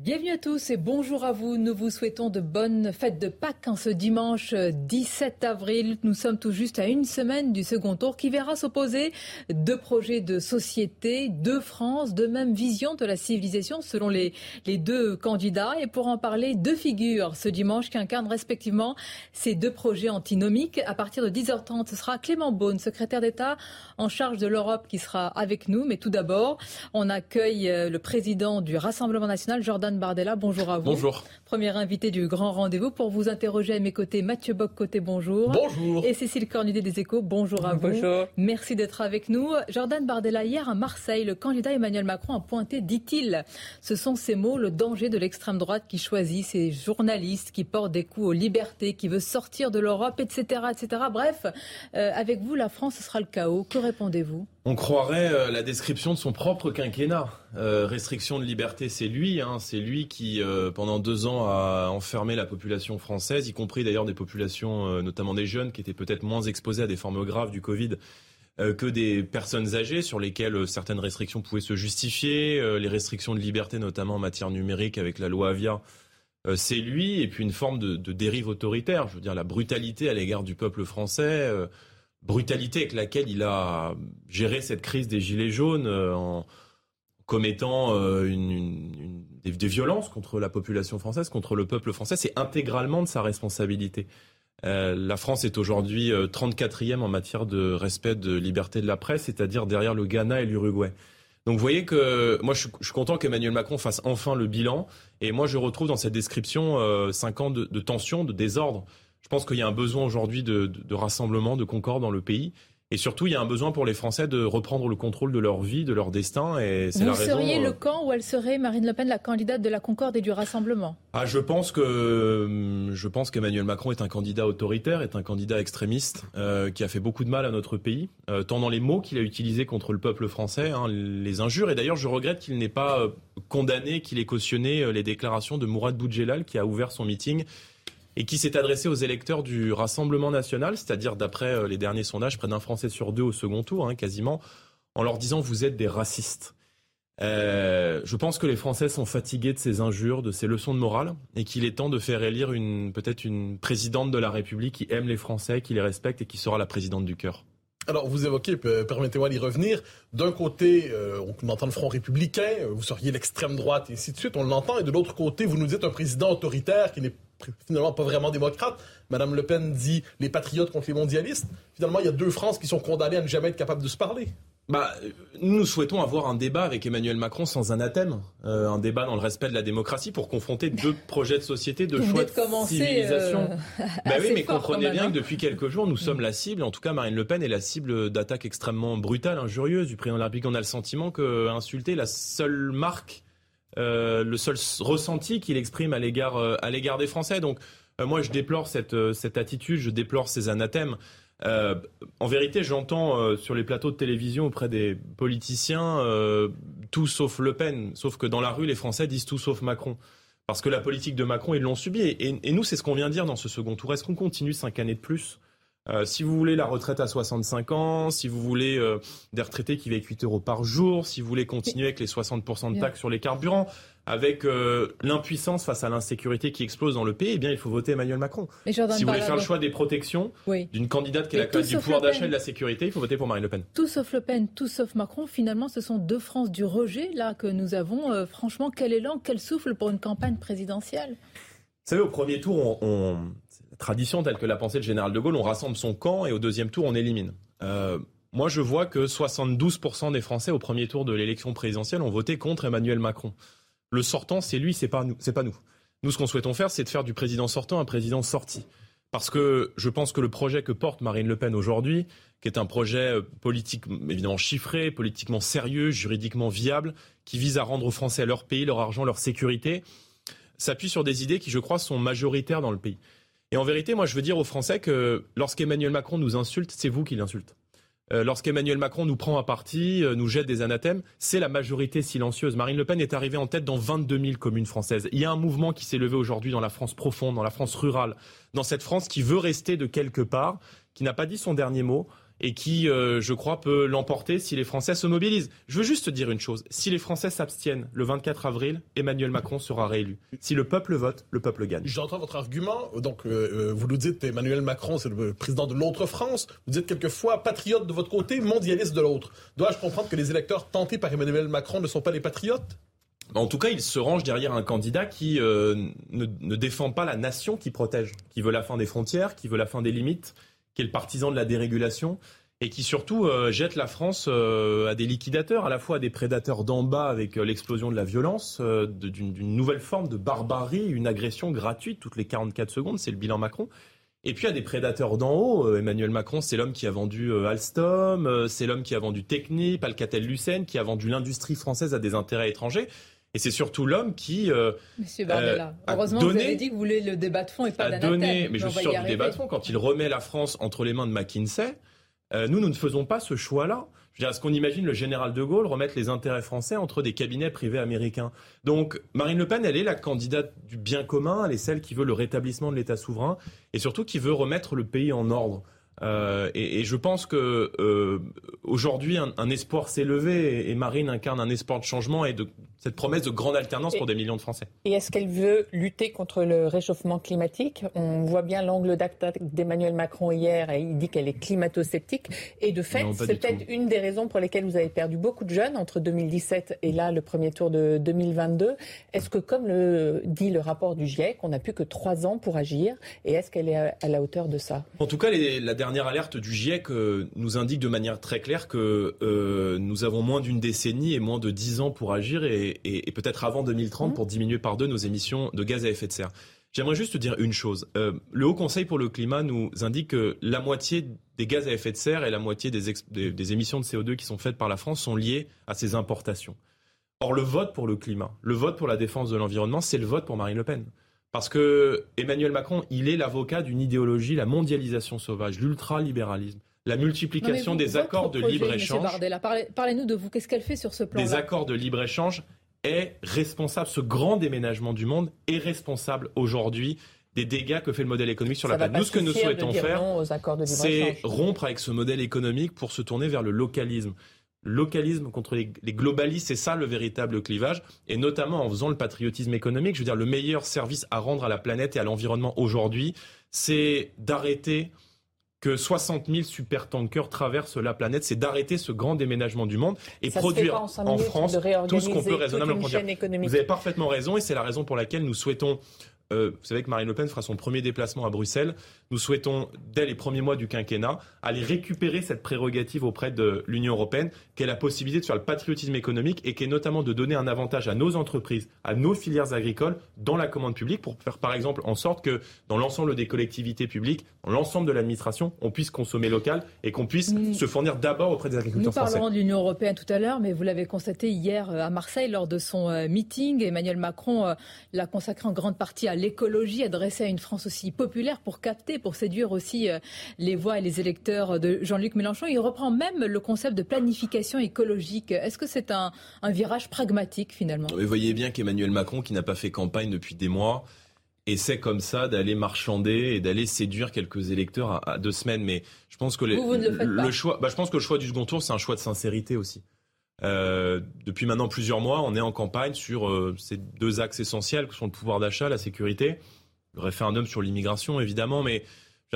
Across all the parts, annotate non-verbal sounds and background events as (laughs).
Bienvenue à tous et bonjour à vous. Nous vous souhaitons de bonnes fêtes de Pâques en ce dimanche 17 avril. Nous sommes tout juste à une semaine du second tour qui verra s'opposer deux projets de société, deux France, deux mêmes visions de la civilisation selon les, les deux candidats. Et pour en parler, deux figures ce dimanche qui incarnent respectivement ces deux projets antinomiques. À partir de 10h30, ce sera Clément Beaune, secrétaire d'État en charge de l'Europe qui sera avec nous. Mais tout d'abord, on accueille euh, le président du Rassemblement national, Jordan Bardella, bonjour à vous. Bonjour. Premier invité du grand rendez-vous pour vous interroger à mes côtés. Mathieu Bock, côté bonjour. Bonjour. Et Cécile Cornudet des Échos, bonjour à vous. Bonjour. Merci d'être avec nous. Jordan Bardella, hier à Marseille, le candidat Emmanuel Macron a pointé, dit-il, ce sont ces mots, le danger de l'extrême droite qui choisit ces journalistes qui portent des coups aux libertés, qui veut sortir de l'Europe, etc., etc. Bref, euh, avec vous, la France, ce sera le chaos. Que répondez-vous? On croirait euh, la description de son propre quinquennat. Euh, restriction de liberté, c'est lui. Hein, c'est lui qui, euh, pendant deux ans, a enfermé la population française, y compris d'ailleurs des populations, notamment des jeunes, qui étaient peut-être moins exposées à des formes graves du Covid que des personnes âgées, sur lesquelles certaines restrictions pouvaient se justifier. Les restrictions de liberté, notamment en matière numérique, avec la loi Avia. c'est lui, et puis une forme de, de dérive autoritaire, je veux dire la brutalité à l'égard du peuple français, brutalité avec laquelle il a géré cette crise des Gilets jaunes euh, en commettant euh, des, violences contre la population française, contre le peuple français. C'est intégralement de sa responsabilité. Euh, la France est aujourd'hui euh, 34e en matière de respect de liberté de la presse, c'est-à-dire derrière le Ghana et l'Uruguay. Donc vous voyez que moi je suis, content qu'Emmanuel Macron fasse enfin le bilan et moi je retrouve dans cette description euh, cinq ans de tension, de désordre. Je pense qu'il y a un besoin aujourd'hui de, de- de rassemblement, de concorde dans le pays. Et surtout, il y a un besoin pour les Français de reprendre le contrôle de leur vie, de leur destin. Et c'est Vous la raison. seriez euh, le camp où elle serait, Marine Le Pen, la candidate de la Concorde et du Rassemblement? Ah, je pense que euh, je pense qu'Emmanuel Macron est un candidat autoritaire, est un candidat extrémiste euh, qui a fait beaucoup de mal à notre pays, euh, tant dans les mots qu'il a utilisés contre le peuple français, hein, les injures. Et d'ailleurs, je regrette qu'il n'ait pas euh, condamné, qu'il ait cautionné les déclarations de Mourad Boudjelal qui a ouvert son meeting et qui s'est adressé aux électeurs du Rassemblement national, c'est-à-dire d'après euh, les derniers sondages, près d'un Français sur deux au second tour, hein, quasiment, en leur disant vous êtes des racistes. Euh, je pense que les Français sont fatigués de ces injures, de ces leçons de morale, et qu'il est temps de faire élire une peut-être une présidente de la République qui aime les Français, qui les respecte et qui sera la présidente du cœur. Alors, vous évoquez, pe- permettez-moi d'y revenir. D'un côté, euh, on entend le Front républicain, vous seriez l'extrême droite, et ainsi de suite, on l'entend. Et de l'autre côté, vous nous dites un président autoritaire qui n'est finalement pas vraiment démocrate. Madame Le Pen dit les patriotes contre les mondialistes. Finalement, il y a deux France qui sont condamnées à ne jamais être capables de se parler. Bah, euh, nous souhaitons avoir un débat avec Emmanuel Macron sans anathème, euh, un débat dans le respect de la démocratie pour confronter deux (laughs) projets de société, deux choix de commencer, civilisation. euh, (laughs) Bah oui, mais comprenez bien hein. que depuis quelques jours, nous sommes la cible, en tout cas Marine Le Pen est la cible d'attaques extrêmement brutales, injurieuses du président de la République. On a le sentiment que insulter la seule marque, euh, le seul ressenti qu'il exprime à l'égard euh, des Français. Donc euh, moi, je déplore cette, euh, attitude, je déplore ces anathèmes. Euh, en vérité, j'entends euh, sur les plateaux de télévision auprès des politiciens euh, tout sauf Le Pen, sauf que dans la rue, les Français disent tout sauf Macron. Parce que la politique de Macron, ils l'ont subi. Et, et- et nous, c'est ce qu'on vient de dire dans ce second tour. Est-ce qu'on continue cinq années de plus Euh, Si vous voulez la retraite à 65 ans, si vous voulez euh, des retraités qui vivent 8 euros par jour, si vous voulez continuer avec les 60% de taxes sur les carburants, avec euh, l'impuissance face à l'insécurité qui explose dans le pays, eh bien, il faut voter Emmanuel Macron. Mais Si vous voulez faire le choix des protections Oui. d'une candidate qui est la candidate tout du pouvoir d'achat et de la sécurité, il faut voter pour Marine Le Pen. Tout sauf Le Pen, tout sauf Macron, finalement, ce sont deux France du rejet là que nous avons. Euh, franchement, quel élan, quel souffle pour une campagne présidentielle? Vous savez, au premier tour, on, tradition telle que l'a pensé le général de Gaulle, on rassemble son camp et au deuxième tour, on élimine. Euh, moi, je vois que 72% des Français au premier tour de l'élection présidentielle ont voté contre Emmanuel Macron. Le sortant, c'est lui, c'est pas nous. C'est pas nous. Nous, ce qu'on souhaitons faire, c'est de faire du président sortant un président sorti. Parce que je pense que le projet que porte Marine Le Pen aujourd'hui, qui est un projet euh, politique évidemment chiffré, politiquement sérieux, juridiquement viable, qui vise à rendre aux Français leur pays, leur argent, leur sécurité, s'appuie sur des idées qui, je crois, sont majoritaires dans le pays. Et en vérité, moi, je veux dire aux Français que lorsqu'Emmanuel Macron nous insulte, c'est vous qui l'insultez. Euh, lorsqu'Emmanuel Macron nous prend à partie, euh, nous jette des anathèmes, c'est la majorité silencieuse. Marine Le Pen est arrivée en tête dans 22 000 communes françaises. Il y a un mouvement qui s'est levé aujourd'hui dans la France profonde, dans la France rurale, dans cette France qui veut rester de quelque part, qui n'a pas dit son dernier mot, et qui, euh, je crois, peut l'emporter si les Français se mobilisent. Je veux juste dire une chose. Si les Français s'abstiennent le 24 avril, Emmanuel Macron sera réélu. Si le peuple vote, le peuple gagne. J'entends votre argument. Donc, euh, euh, vous nous dites Emmanuel Macron, c'est le président de l'autre France. Vous dites quelquefois patriote de votre côté, mondialiste de l'autre. Dois-je comprendre que les électeurs tentés par Emmanuel Macron ne sont pas des patriotes? En tout cas, il se range derrière un candidat qui ne, ne défend pas la nation qui protège, qui veut la fin des frontières, qui veut la fin des limites, qui est le partisan de la dérégulation et qui surtout euh, jette la France euh, à des liquidateurs, à la fois à des prédateurs d'en bas avec euh, l'explosion de la violence, d'une nouvelle forme de barbarie, une agression gratuite toutes les 44 secondes, c'est le bilan Macron. Et puis à des prédateurs d'en haut, Emmanuel Macron, c'est l'homme qui a vendu Alstom, c'est l'homme qui a vendu Technip, Alcatel-Lucent, qui a vendu l'industrie française à des intérêts étrangers. Et c'est surtout l'homme qui. Monsieur Bardella, heureusement vous avez dit que vous voulez le débat de fond et pas donné, mais je suis sûr du débat de fond, quand il remet la France entre les mains de McKinsey, euh, nous, nous ne faisons pas ce choix-là. Je veux dire, est-ce qu'on imagine le général de Gaulle remettre les intérêts français entre des cabinets privés américains? Donc, Marine Le Pen, elle est la candidate du bien commun, elle est celle qui veut le rétablissement de l'État souverain et surtout qui veut remettre le pays en ordre. Euh, et, et, je pense que euh, aujourd'hui un, un, espoir s'est levé et, Marine incarne un espoir de changement et de cette promesse de grande alternance pour des millions de Français. Et est-ce qu'elle veut lutter contre le réchauffement climatique? On voit bien l'angle d'attaque d'Emmanuel Macron hier et il dit qu'elle est climato-sceptique. Et de fait, c'est peut-être une des raisons pour lesquelles vous avez perdu beaucoup de jeunes entre 2017 et là le premier tour de 2022. Est-ce que, comme le dit le rapport du GIEC, on n'a plus que trois ans pour agir? Et est-ce qu'elle est à la hauteur de ça? En tout cas, les, la dernière alerte du GIEC euh, nous indique de manière très claire que euh, nous avons moins d'une décennie et moins de dix ans pour agir et, et, peut-être avant 2030 mmh. pour diminuer par deux nos émissions de gaz à effet de serre. J'aimerais juste dire une chose. Euh, le Haut Conseil pour le climat nous indique que la moitié des gaz à effet de serre et la moitié des, des, des émissions de CO2 qui sont faites par la France sont liées à ces importations. Or, le vote pour le climat, le vote pour la défense de l'environnement, c'est le vote pour Marine Le Pen. Parce que Emmanuel Macron, il est l'avocat d'une idéologie, la mondialisation sauvage, l'ultralibéralisme, la multiplication des accords de libre-échange. Parlez-nous de vous, qu'est-ce qu'elle fait sur ce plan Des accords de libre-échange est responsable, ce grand déménagement du monde est responsable aujourd'hui des dégâts que fait le modèle économique sur la planète. Nous, ce que nous souhaitons faire, c'est rompre avec ce modèle économique pour se tourner vers le localisme localisme contre les, globalistes, c'est ça le véritable clivage, et notamment en faisant le patriotisme économique. Je veux dire, le meilleur service à rendre à la planète et à l'environnement aujourd'hui, c'est d'arrêter que 60 000 supertankers traversent la planète, c'est d'arrêter ce grand déménagement du monde et produire en, France tout ce qu'on peut raisonnablement produire. Vous avez parfaitement raison et c'est la raison pour laquelle nous souhaitons euh, vous savez que Marine Le Pen fera son premier déplacement à Bruxelles. Nous souhaitons, dès les premiers mois du quinquennat, aller récupérer cette prérogative auprès de l'Union européenne, qui est la possibilité de faire le patriotisme économique et qui est notamment de donner un avantage à nos entreprises, à nos filières agricoles dans la commande publique, pour faire par exemple en sorte que dans l'ensemble des collectivités publiques, dans l'ensemble de l'administration, on puisse consommer local et qu'on puisse se fournir d'abord auprès des agriculteurs français. Nous parlerons de l'Union européenne tout à l'heure, mais vous l'avez constaté hier euh, à Marseille lors de son euh, meeting. Emmanuel Macron l'a consacré en grande partie à l'écologie adressée à une France aussi populaire pour capter, pour séduire aussi euh, les voix et les électeurs de Jean-Luc Mélenchon. Il reprend même le concept de planification écologique. Est-ce que c'est un, virage pragmatique finalement? Vous voyez bien qu'Emmanuel Macron, qui n'a pas fait campagne depuis des mois, essaie comme ça d'aller marchander et d'aller séduire quelques électeurs à, deux semaines. Mais je pense que le, choix, bah, je pense que le choix du second tour, c'est un choix de sincérité aussi. Euh, depuis maintenant plusieurs mois, on est en campagne sur euh, ces deux axes essentiels que sont le pouvoir d'achat, la sécurité, le référendum sur l'immigration évidemment, mais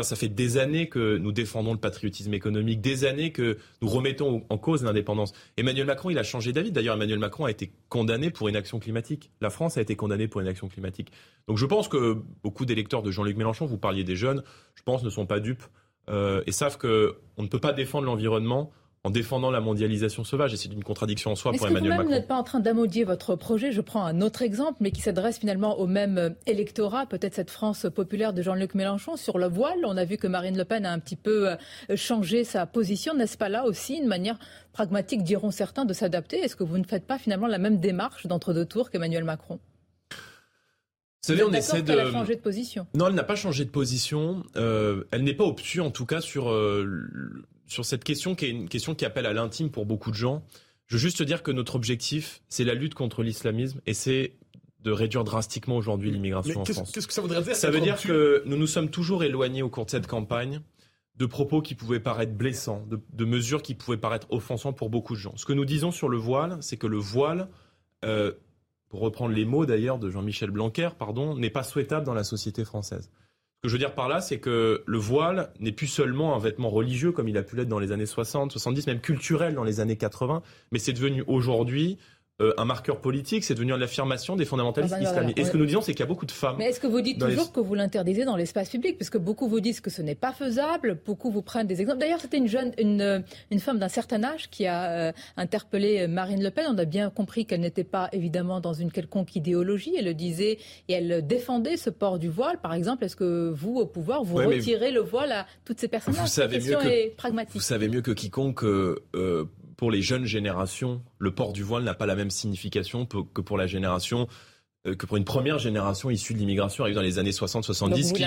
ça fait des années que nous défendons le patriotisme économique, des années que nous remettons en cause l'indépendance. Emmanuel Macron, il a changé d'avis. D'ailleurs, Emmanuel Macron a été condamné pour une action climatique. La France a été condamnée pour une action climatique. Donc je pense que beaucoup d'électeurs de Jean-Luc Mélenchon, vous parliez des jeunes, je pense ne sont pas dupes euh, et savent qu'on ne peut pas défendre l'environnement en défendant la mondialisation sauvage. Et c'est une contradiction en soi pour Emmanuel Macron. Vous n'êtes pas en train d'amodier votre projet. Je prends un autre exemple, mais qui s'adresse finalement au même euh, électorat, peut-être cette France populaire de Jean-Luc Mélenchon sur le voile? On a vu que Marine Le Pen a un petit peu euh, changé sa position. N'est-ce pas là aussi une manière pragmatique, diront certains, de s'adapter? Est-ce que vous ne faites pas finalement la même démarche d'entre deux tours qu'Emmanuel Macron? Vous savez, on essaie de. Elle a changé de position? Non, elle n'a pas changé de position. Euh, elle n'est pas obtuse, en tout cas, sur, euh, sur cette question qui est une question qui appelle à l'intime pour beaucoup de gens. Je veux juste dire que notre objectif, c'est la lutte contre l'islamisme et c'est de réduire drastiquement aujourd'hui l'immigration en France. Qu'est-ce que ça voudrait dire Ça veut dire que nous nous sommes toujours éloignés au cours de cette campagne de propos qui pouvaient paraître blessants, de, de mesures qui pouvaient paraître offensants pour beaucoup de gens. Ce que nous disons sur le voile, c'est que le voile euh, pour reprendre les mots d'ailleurs de Jean-Michel Blanquer, pardon, n'est pas souhaitable dans la société française. Ce que je veux dire par là, c'est que le voile n'est plus seulement un vêtement religieux comme il a pu l'être dans les années 60, 70, même culturel dans les années 80, mais c'est devenu aujourd'hui euh, un marqueur politique, c'est devenu l'affirmation des fondamentalistes ah bah islamiques. Et ce que nous disons, c'est qu'il y a beaucoup de femmes. Mais est-ce que vous dites toujours que vous l'interdisez dans l'espace public? Parce que beaucoup vous disent que ce n'est pas faisable, beaucoup vous prennent des exemples. D'ailleurs, c'était une jeune, une, euh, une, femme d'un certain âge qui a euh, interpellé Marine Le Pen. On a bien compris qu'elle n'était pas évidemment dans une quelconque idéologie. Elle le disait et elle défendait ce port du voile. Par exemple, est-ce que vous, au pouvoir, vous retirez le voile à toutes ces personnes Vous savez mieux que, Vous savez mieux que quiconque pour les jeunes générations, le port du voile n'a pas la même signification que pour la génération euh, que pour une première génération issue de l'immigration arrive dans les années 60-70 qui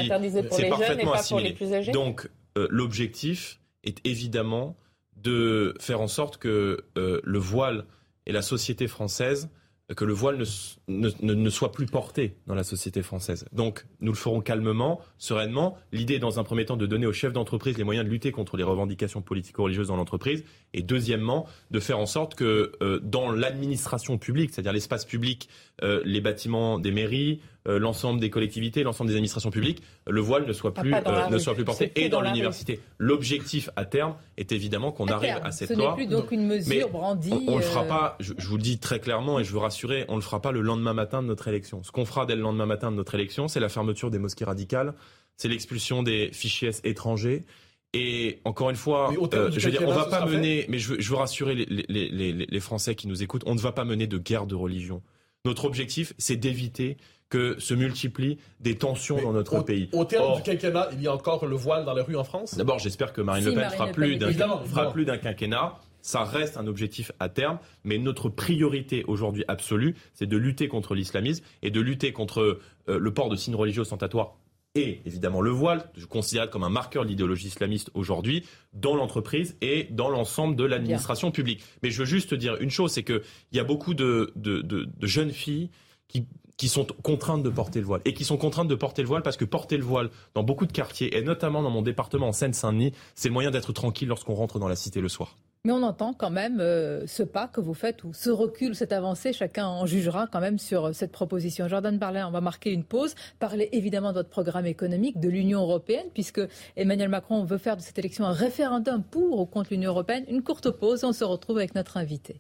c'est parfaitement assimilé. Donc euh, l'objectif est évidemment de faire en sorte que euh, le voile et la société française que le voile ne, ne, soit plus porté dans la société française. Donc, nous le ferons calmement, sereinement. L'idée dans un premier temps, de donner aux chefs d'entreprise les moyens de lutter contre les revendications politico-religieuses dans l'entreprise. Et deuxièmement, de faire en sorte que euh, dans l'administration publique, c'est-à-dire l'espace public, euh, les bâtiments des mairies, l'ensemble des collectivités, l'ensemble des administrations publiques, le voile ne soit plus, euh, ne soit plus porté. Et dans, l'université. L'objectif à terme est évidemment qu'on arrive à cette loi. Ce n'est plus donc une mesure brandie. On, ne le fera pas, je, vous le dis très clairement et je veux rassurer, on ne le fera pas le lendemain matin de notre élection. Ce qu'on fera dès le lendemain matin de notre élection, c'est la fermeture des mosquées radicales, c'est l'expulsion des fichiers étrangers. Et encore une fois, euh, je veux dire, on va pas mener, mais je veux, je veux rassurer les, les, les, les Français qui nous écoutent, on ne va pas mener de guerre de religion. Notre objectif, c'est d'éviter que se multiplient des tensions dans notre pays. Au terme du quinquennat, il y a encore le voile dans les rues en France? D'abord, j'espère que Marine Le Pen fera, plus fera plus d'un quinquennat. Ça reste un objectif à terme, mais notre priorité aujourd'hui absolue, c'est de lutter contre l'islamisme et de lutter contre euh, le port de signes religieux ostentatoires et évidemment le voile, je considère comme un marqueur de l'idéologie islamiste aujourd'hui, dans l'entreprise et dans l'ensemble de l'administration publique. Mais je veux juste dire une chose, c'est qu'il y a beaucoup de, de, de, de jeunes filles qui qui sont contraintes de porter le voile. Et qui sont contraintes de porter le voile parce que porter le voile dans beaucoup de quartiers, et notamment dans mon département en Seine-Saint-Denis, c'est le moyen d'être tranquille lorsqu'on rentre dans la cité le soir. Mais on entend quand même euh, ce pas que vous faites, ou ce recul, cette avancée, chacun en jugera quand même sur euh, cette proposition. Jordan Barlet, on va marquer une pause, parler évidemment de votre programme économique, de l'Union européenne, puisque Emmanuel Macron veut faire de cette élection un référendum pour ou contre l'Union européenne. Une courte pause, on se retrouve avec notre invité.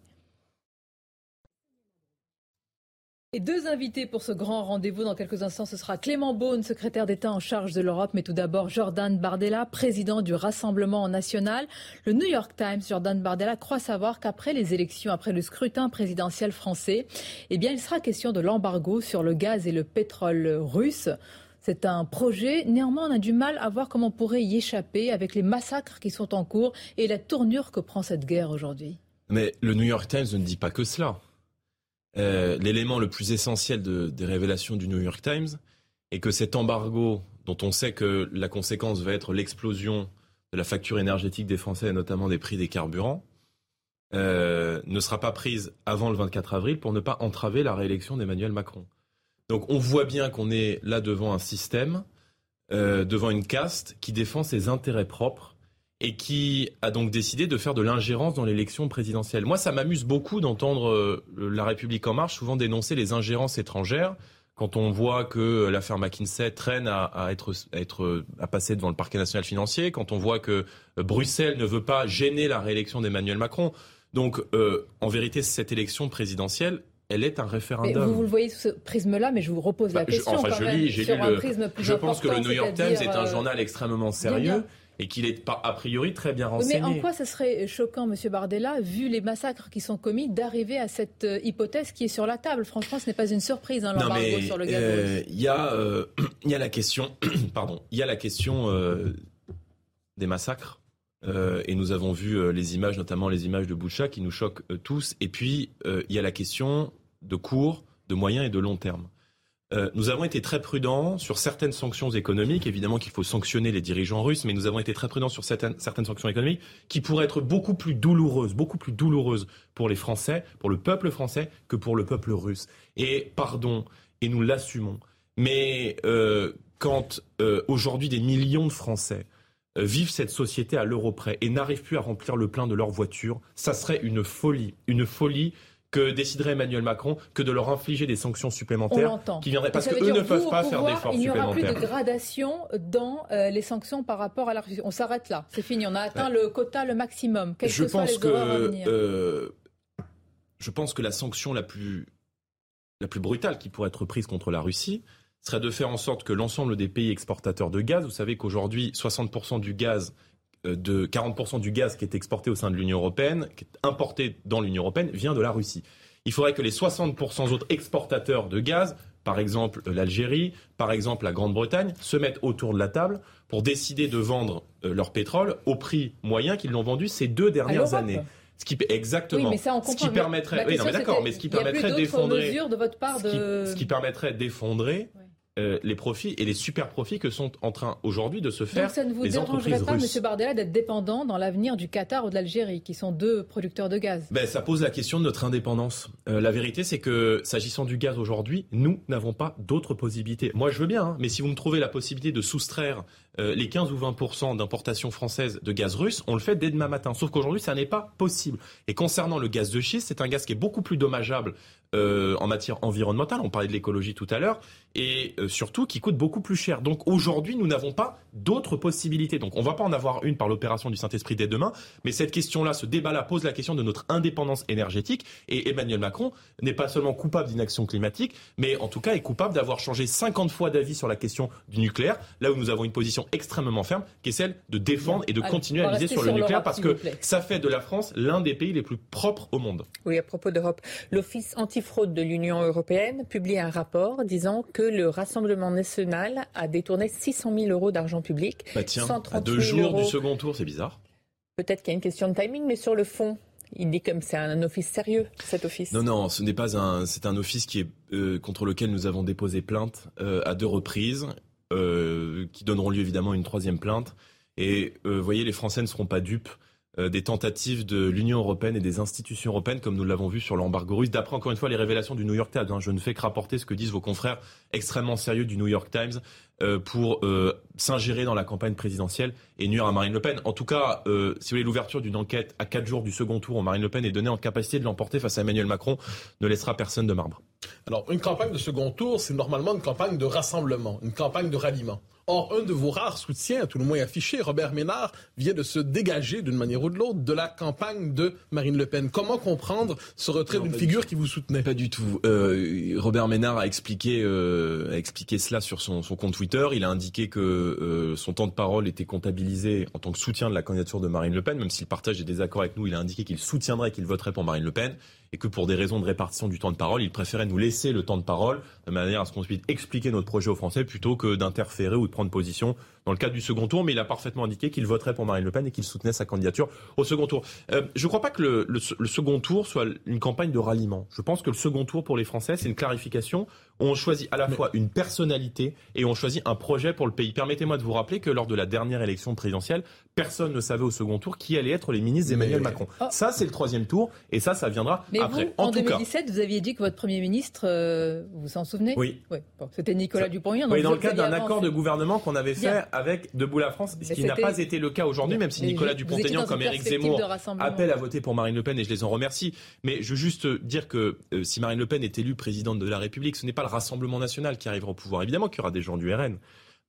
Et deux invités pour ce grand rendez-vous. Dans quelques instants, ce sera Clément Beaune, secrétaire d'État en charge de l'Europe, mais tout d'abord Jordan Bardella, président du Rassemblement national. Le New York Times, Jordan Bardella, croit savoir qu'après les élections, après le scrutin présidentiel français, eh bien, il sera question de l'embargo sur le gaz et le pétrole russe. C'est un projet. Néanmoins, on a du mal à voir comment on pourrait y échapper avec les massacres qui sont en cours et la tournure que prend cette guerre aujourd'hui. Mais le New York Times ne dit pas que cela. Euh, l'élément le plus essentiel des révélations du New York Times est que cet embargo, dont on sait que la conséquence va être l'explosion de la facture énergétique des Français, et notamment des prix des carburants, euh, ne sera pas prise avant le 24 avril pour ne pas entraver la réélection d'Emmanuel Macron. Donc on voit bien qu'on est là devant un système, euh, devant une caste qui défend ses intérêts propres et qui a donc décidé de faire de l'ingérence dans l'élection présidentielle. Moi, ça m'amuse beaucoup d'entendre euh, La République en marche souvent dénoncer les ingérences étrangères. Quand on voit que l'affaire McKinsey traîne à, être, à, être, à passer devant le parquet national financier, quand on voit que euh, Bruxelles ne veut pas gêner la réélection d'Emmanuel Macron. Donc, euh, en vérité, cette élection présidentielle, elle est un référendum. vous, vous, le voyez sous ce prisme-là, mais je vous repose la bah, question. enfin, je lis, j'ai lu le, Je pense que le New York Times est un journal extrêmement sérieux et qu'il est a priori très bien renseigné. mais en quoi ce serait choquant, Monsieur Bardella, vu les massacres qui sont commis, d'arriver à cette euh, hypothèse qui est sur la table? Franchement, ce n'est pas une surprise, hein, l'embargo sur le gaz euh, Il y, euh, (clears throat) y, a la question, (clears throat) pardon, il y a la question des massacres. et nous avons vu les images, notamment les images de Boucha, qui nous choquent tous. Et puis, il y a la question de court, de moyen et de long terme. Euh, nous avons été très prudents sur certaines sanctions économiques. Évidemment qu'il faut sanctionner les dirigeants russes, mais nous avons été très prudents sur certaines, certaines, sanctions économiques qui pourraient être beaucoup plus douloureuses, beaucoup plus douloureuses pour les Français, pour le peuple français, que pour le peuple russe. Et pardon, et nous l'assumons. Mais euh, quand euh, aujourd'hui des millions de Français vivent cette société à l'euro près et n'arrivent plus à remplir le plein de leur voiture, ça serait une folie, une folie que déciderait Emmanuel Macron que de leur infliger des sanctions supplémentaires qui viendraient parce qu'eux ne peuvent pas faire d'efforts supplémentaires. Il n'y aura plus de gradation dans euh, les sanctions par rapport à la Russie. On s'arrête là, c'est fini, on a atteint le quota le maximum. Quelles je que pense que euh, je pense que la sanction la plus la plus brutale qui pourrait être prise contre la Russie serait de faire en sorte que l'ensemble des pays exportateurs de gaz, vous savez qu'aujourd'hui 60% du gaz de 40% du gaz qui est exporté au sein de l'Union européenne, qui est importé dans l'Union européenne, vient de la Russie. Il faudrait que les 60% autres exportateurs de gaz, par exemple euh, l'Algérie, par exemple la Grande-Bretagne, se mettent autour de la table pour décider de vendre euh, leur pétrole au prix moyen qu'ils l'ont vendu ces deux dernières années. Ce qui exactement. Oui, mais ça, on ce qui permettrait. Oui, non, mais d'accord, mais ce qui permettrait d'effondrer. de votre part de... Ce, qui, permettrait d'effondrer euh, les profits et les super profits que sont en train aujourd'hui de se faire. Donc ça ne vous dérangerait pas, M. Bardella, d'être dépendant dans l'avenir du Qatar ou de l'Algérie, qui sont deux producteurs de gaz ben, Ça pose la question de notre indépendance. Euh, la vérité, c'est que s'agissant du gaz aujourd'hui, nous n'avons pas d'autres possibilités. Moi, je veux bien, hein, mais si vous me trouvez la possibilité de soustraire euh, les 15 ou 20% d'importation française de gaz russe, on le fait dès demain matin. Sauf qu'aujourd'hui, ça n'est pas possible. Et concernant le gaz de schiste, c'est un gaz qui est beaucoup plus dommageable en matière environnementale. On parlait de l'écologie tout à l'heure et euh, surtout qui coûte beaucoup plus cher. Donc aujourd'hui, nous n'avons pas d'autres possibilités. Donc on ne va pas en avoir une par l'opération du Saint-Esprit dès demain, mais cette question-là, ce débat-là pose la question de notre indépendance énergétique et Emmanuel Macron n'est pas seulement coupable d'inaction climatique, mais en tout cas est coupable d'avoir changé 50 fois d'avis sur la question du nucléaire, là où nous avons une position extrêmement ferme, qui est celle de défendre et de continuer à miser sur, le nucléaire parce que ça fait de la France l'un des pays les plus propres au monde. Oui, à propos d'Europe, l'Office antifraude de l'Union européenne publie un rapport disant que le Rassemblement national a détourné 600 000 euros d'argent public. Bah tiens, à deux jours du second tour, c'est bizarre. Peut-être qu'il y a une question de timing, mais sur le fond, il dit comme c'est un office sérieux, cet office. Non, non, ce n'est pas un. C'est un office qui est euh, contre lequel nous avons déposé plainte euh, à deux reprises, euh, qui donneront lieu évidemment à une troisième plainte. Et vous voyez, les Français ne seront pas dupes. Euh, des tentatives de l'Union européenne et des institutions européennes, comme nous l'avons vu sur l'embargo russe. D'après, encore une fois, les révélations du New York Times, hein, je ne fais que rapporter ce que disent vos confrères extrêmement sérieux du New York Times euh, pour euh, s'ingérer dans la campagne présidentielle et nuire à Marine Le Pen. En tout cas, si vous voulez, l'ouverture d'une enquête à quatre jours du second tour où Marine Le Pen est donnée en capacité de l'emporter face à Emmanuel Macron ne laissera personne de marbre. Alors, une campagne de second tour, c'est normalement une campagne de rassemblement, une campagne de ralliement. Or, un de vos rares soutiens, tout le moins affiché, Robert Ménard, vient de se dégager d'une manière ou de l'autre de la campagne de Marine Le Pen. Comment comprendre ce retrait d'une figure qui vous soutenait? Pas du tout. Euh, Robert Ménard a expliqué, euh, a expliqué cela sur son, compte Twitter. Il a indiqué que euh, son temps de parole était comptabilisé en tant que soutien de la candidature de Marine Le Pen, même s'il partage des désaccords avec nous. Il a indiqué qu'il soutiendrait, qu'il voterait pour Marine Le Pen et que pour des raisons de répartition du temps de parole, il préférait nous laisser le temps de parole de manière à ce qu'on puisse expliquer notre projet aux Français plutôt que d'interférer ou de prendre position dans le cadre du second tour, mais il a parfaitement indiqué qu'il voterait pour Marine Le Pen et qu'il soutenait sa candidature au second tour. Euh, je ne crois pas que le, le, second tour soit une campagne de ralliement. Je pense que le second tour pour les Français, c'est une clarification. On choisit à la fois une personnalité et on choisit un projet pour le pays. Permettez-moi de vous rappeler que lors de la dernière élection présidentielle, personne ne savait au second tour qui allait être les ministres d'Emmanuel Macron. Oh. Ça, c'est le troisième tour et ça, ça viendra après. en, 2017, vous aviez dit que votre Premier ministre, euh, vous vous en souvenez? Oui. C'était Nicolas Dupont-Aignan. Oui, dans le cadre d'un accord de gouvernement qu'on avait fait avec Debout la France, ce qui n'a pas été le cas aujourd'hui, même si Nicolas Dupont-Aignan, comme Éric Zemmour, appelle à voter pour Marine Le Pen et je les en remercie. Mais je veux juste dire que euh, si Marine Le Pen est élue présidente de la République, ce n'est pas le Rassemblement national qui arrivera au pouvoir. Évidemment qu'il y aura des gens du RN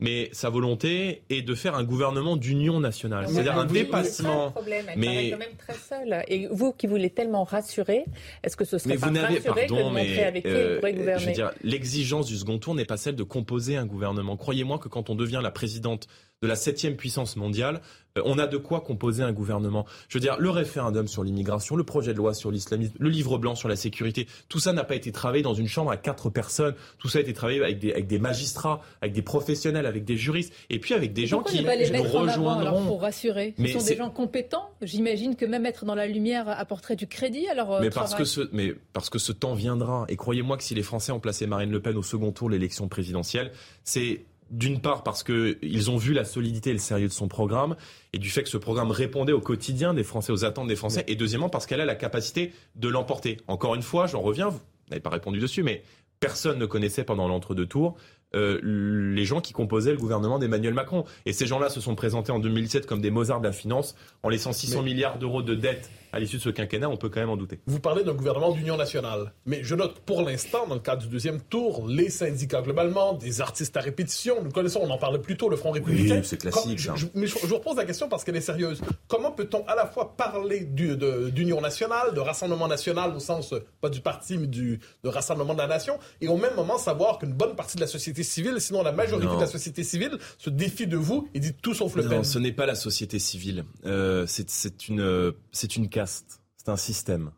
mais sa volonté est de faire un gouvernement d'union nationale, c'est-à-dire un dépassement. Problème. Elle mais quand même très seule. Et vous qui voulez tellement rassurer, est-ce que ce serait mais pas vous n'avez, pardon, de mais avec qui euh, pourrait gouverner? Je veux dire, l'exigence du second tour n'est pas celle de composer un gouvernement. Croyez-moi que quand on devient la présidente de la septième puissance mondiale, euh, on a de quoi composer un gouvernement. Je veux dire, le référendum sur l'immigration, le projet de loi sur l'islamisme, le livre blanc sur la sécurité, tout ça n'a pas été travaillé dans une chambre à quatre personnes. Tout ça a été travaillé avec des, avec des magistrats, avec des professionnels, avec des juristes, et puis avec des gens qui les nous rejoindront. pour rassurer, ce sont des gens compétents. J'imagine que même être dans la lumière apporterait du crédit à leur mais parce que ce, mais parce que ce temps viendra. Et croyez-moi que si les Français ont placé Marine Le Pen au second tour de l'élection présidentielle, c'est d'une part parce qu'ils ont vu la solidité et le sérieux de son programme, et du fait que ce programme répondait au quotidien des Français, aux attentes des Français, et deuxièmement parce qu'elle a la capacité de l'emporter. Encore une fois, j'en reviens, vous n'avez pas répondu dessus, mais personne ne connaissait pendant l'entre-deux tours euh, les gens qui composaient le gouvernement d'Emmanuel Macron. Et ces gens-là se sont présentés en 2017 comme des Mozart de la finance en laissant 600 milliards d'euros de dettes à l'issue de ce quinquennat, on peut quand même en douter. Vous parlez d'un gouvernement d'union nationale, mais je note pour l'instant, dans le cadre du deuxième tour, les syndicats globalement, des artistes à répétition, nous connaissons, on en parlait plus tôt, le Front républicain. Oui, c'est classique. je, mais je, vous repose la question parce qu'elle est sérieuse. Comment peut-on à la fois parler d'union nationale, de rassemblement national au sens, pas du parti, mais du de rassemblement de la nation, et au même moment savoir qu'une bonne partie de la société civile, sinon la majorité de la société civile, se défie de vous et dit tout sauf le Non, ce n'est pas la société civile. Euh, c'est une, c'est une c'est un système.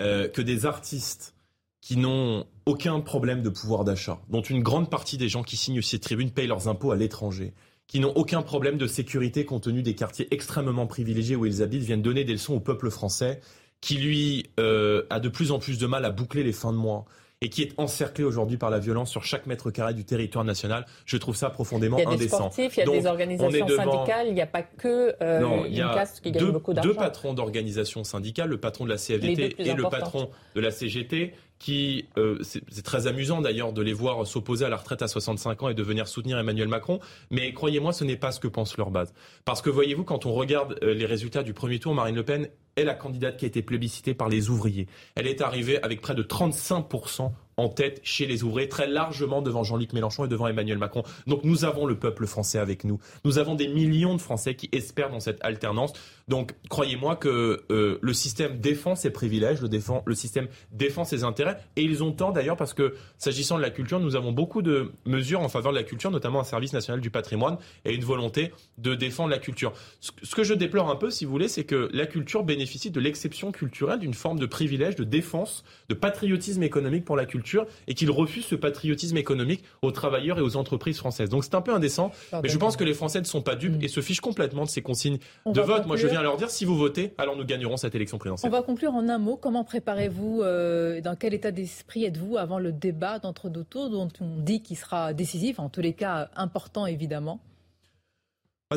Euh, que des artistes qui n'ont aucun problème de pouvoir d'achat, dont une grande partie des gens qui signent ces tribunes payent leurs impôts à l'étranger, qui n'ont aucun problème de sécurité compte tenu des quartiers extrêmement privilégiés où ils habitent, viennent donner des leçons au peuple français, qui lui euh, a de plus en plus de mal à boucler les fins de mois, et qui est encerclé aujourd'hui par la violence sur chaque mètre carré du territoire national. Je trouve ça profondément indécent. Il y a des sportifs, il y a des organisations syndicales, il n'y a pas que euh, non, il y a caste qui gagne deux, beaucoup d'argent. Deux patrons d'organisations syndicales, le patron de la CFDT et le patron de la CGT, qui, euh, c'est très amusant d'ailleurs de les voir s'opposer à la retraite à 65 ans et de venir soutenir Emmanuel Macron, mais croyez-moi, ce n'est pas ce que pense leur base. Parce que voyez-vous, quand on regarde euh, les résultats du premier tour, Marine Le Pen est la candidate qui a été plébiscitée par les ouvriers. Elle est arrivée avec près de 35% en tête chez les ouvriers, très largement devant Jean-Luc Mélenchon et devant Emmanuel Macron. Donc nous avons le peuple français avec nous. Nous avons des millions de Français qui espèrent dans cette alternance. Donc croyez-moi que euh, le système défend ses privilèges, le, défend, le système défend ses intérêts. Et ils ont tort d'ailleurs parce que s'agissant de la culture, nous avons beaucoup de mesures en faveur de la culture, notamment un service national du patrimoine et une volonté de défendre la culture. Ce que je déplore un peu, si vous voulez, c'est que la culture bénéficie de l'exception culturelle, d'une forme de privilège, de défense, de patriotisme économique pour la culture et qu'il refuse ce patriotisme économique aux travailleurs et aux entreprises françaises. Donc c'est un peu indécent, mais je pense que les Français ne sont pas dupes mm. et se fichent complètement de ces consignes de vote. Moi, je viens leur dire, si vous votez, alors nous gagnerons cette élection présidentielle. On va conclure en un mot. Comment préparez-vous euh, Dans quel état d'esprit êtes-vous avant le débat d'entre deux tours dont on dit qu'il sera décisif, en tous les cas important évidemment?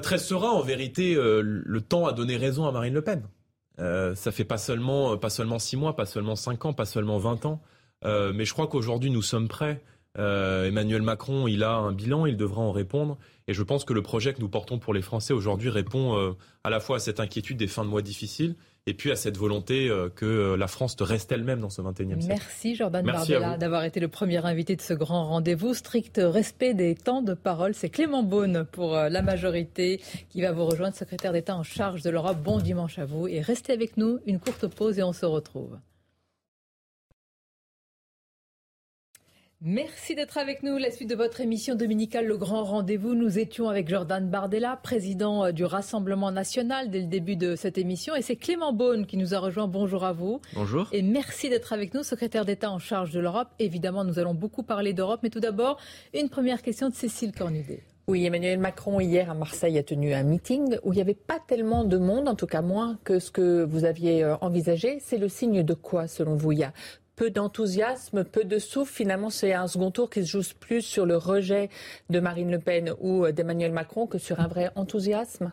Très serein, en vérité, euh, le temps a donné raison à Marine Le Pen. Euh, ça fait pas seulement, pas seulement six mois, pas seulement cinq ans, pas seulement vingt ans. Euh, mais je crois qu'aujourd'hui, nous sommes prêts. Euh, Emmanuel Macron, il a un bilan, il devra en répondre. Et je pense que le projet que nous portons pour les Français aujourd'hui répond euh, à la fois à cette inquiétude des fins de mois difficiles et puis à cette volonté que la France reste elle-même dans ce 21e siècle. Merci Jordan Bardella d'avoir été le premier invité de ce grand rendez-vous. Strict respect des temps de parole. C'est Clément Beaune pour la majorité qui va vous rejoindre, secrétaire d'État en charge de l'Europe. Bon dimanche à vous et restez avec nous. Une courte pause et on se retrouve. Merci d'être avec nous. La suite de votre émission dominicale Le Grand Rendez-vous. Nous étions avec Jordan Bardella, président euh, du Rassemblement national dès le début de cette émission. Et c'est Clément Beaune qui nous a rejoint. Bonjour à vous. Bonjour. Et merci d'être avec nous, secrétaire d'État en charge de l'Europe. Évidemment, nous allons beaucoup parler d'Europe. Mais tout d'abord, une première question de Cécile Cornudet. Oui, Emmanuel Macron, hier à Marseille, a tenu un meeting où il n'y avait pas tellement de monde, en tout cas moins que ce que vous aviez euh, envisagé. C'est le signe de quoi, selon vous Il y a peu d'enthousiasme, peu de souffle. Finalement, c'est un second tour qui se joue plus sur le rejet de Marine Le Pen ou d'Emmanuel Macron que sur un vrai enthousiasme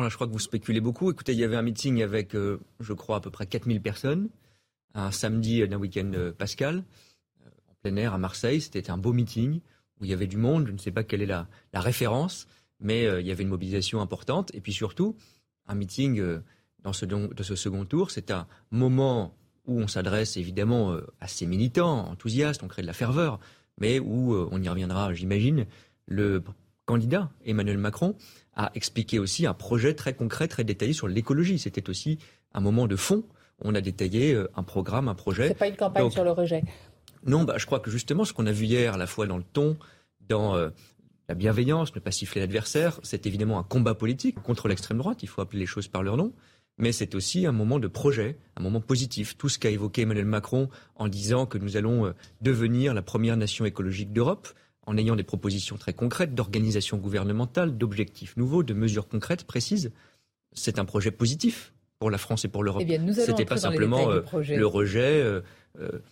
Là, je crois que vous spéculez beaucoup. Écoutez, il y avait un meeting avec, euh, je crois, à peu près 4000 personnes, un samedi d'un week-end euh, pascal, euh, en plein air à Marseille. C'était un beau meeting où il y avait du monde. Je ne sais pas quelle est la, référence, mais il y avait une mobilisation importante. Et puis surtout, un meeting dans ce, de ce second tour, c'est un moment où on s'adresse évidemment euh, à ces militants enthousiastes, on crée de la ferveur, mais où, euh, on y reviendra, j'imagine, le candidat Emmanuel Macron a expliqué aussi un projet très concret, très détaillé sur l'écologie. C'était aussi un moment de fond. On a détaillé euh, un programme, un projet. C'est pas une campagne sur le rejet. Non, bah, je crois que justement, ce qu'on a vu hier, à la fois dans le ton, dans la bienveillance, ne pas siffler l'adversaire. C'est évidemment un combat politique contre l'extrême droite, il faut appeler les choses par leur nom. Mais c'est aussi un moment de projet, un moment positif. Tout ce qu'a évoqué Emmanuel Macron en disant que nous allons euh, devenir la première nation écologique d'Europe, en ayant des propositions très concrètes d'organisation gouvernementale, d'objectifs nouveaux, de mesures concrètes, précises, c'est un projet positif pour la France et pour l'Europe. Eh C'était pas simplement euh, le rejet, euh, euh,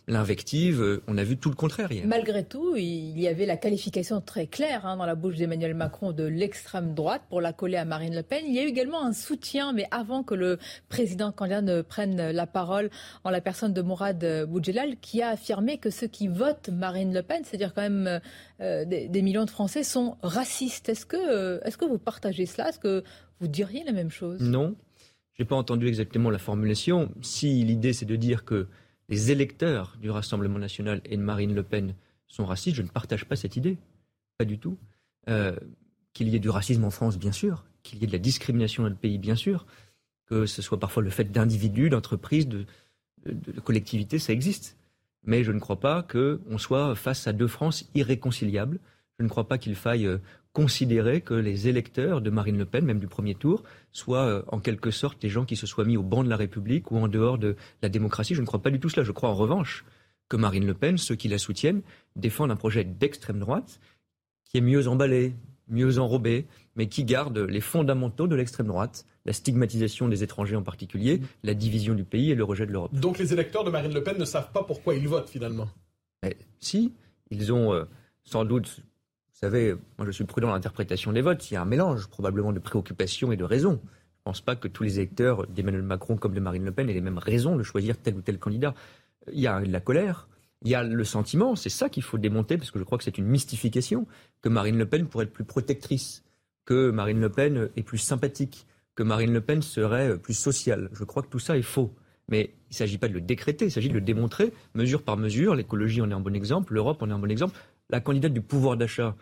l'invective. On a vu tout le contraire hier. Malgré tout, il y avait la qualification très claire hein, dans la bouche d'Emmanuel Macron de l'extrême droite pour la coller à Marine Le Pen. Il y a eu également un soutien, mais avant que le président candidat ne prenne la parole en la personne de Mourad Boudjelal, qui a affirmé que ceux qui votent Marine Le Pen, c'est-à-dire quand même des, des, millions de Français, sont racistes. Est-ce que, est-ce que vous partagez cela? Est-ce que vous diriez la même chose? Non. Je n'ai pas entendu exactement la formulation. Si l'idée c'est de dire que les électeurs du Rassemblement national et de Marine Le Pen sont racistes, je ne partage pas cette idée. Pas du tout. Euh, qu'il y ait du racisme en France, bien sûr. Qu'il y ait de la discrimination dans le pays, bien sûr. Que ce soit parfois le fait d'individus, d'entreprises, de, collectivités, ça existe. Mais je ne crois pas qu'on soit face à deux France irréconciliables. Je ne crois pas qu'il faille euh, considérer que les électeurs de Marine Le Pen, même du premier tour, soient euh, en quelque sorte des gens qui se soient mis au banc de la République ou en dehors de la démocratie. Je ne crois pas du tout cela. Je crois en revanche que Marine Le Pen, ceux qui la soutiennent, défendent un projet d'extrême droite qui est mieux emballé, mieux enrobé, mais qui garde les fondamentaux de l'extrême droite, la stigmatisation des étrangers en particulier, mmh. la division du pays et le rejet de l'Europe. Donc les électeurs de Marine Le Pen ne savent pas pourquoi ils votent finalement? Si, ils ont euh, sans doute vous savez, moi je suis prudent dans l'interprétation des votes. Il y a un mélange probablement de préoccupations et de raisons. Je ne pense pas que tous les électeurs d'Emmanuel Macron comme de Marine Le Pen aient les mêmes raisons de choisir tel ou tel candidat. Il y a de la colère, il y a le sentiment, c'est ça qu'il faut démonter, parce que je crois que c'est une mystification, que Marine Le Pen pourrait être plus protectrice, que Marine Le Pen est plus sympathique, que Marine Le Pen serait plus sociale. Je crois que tout ça est faux. Mais il ne s'agit pas de le décréter, il s'agit de le démontrer, mesure par mesure. L'écologie en est un bon exemple, l'Europe en est un bon exemple. La candidate du pouvoir d'achat,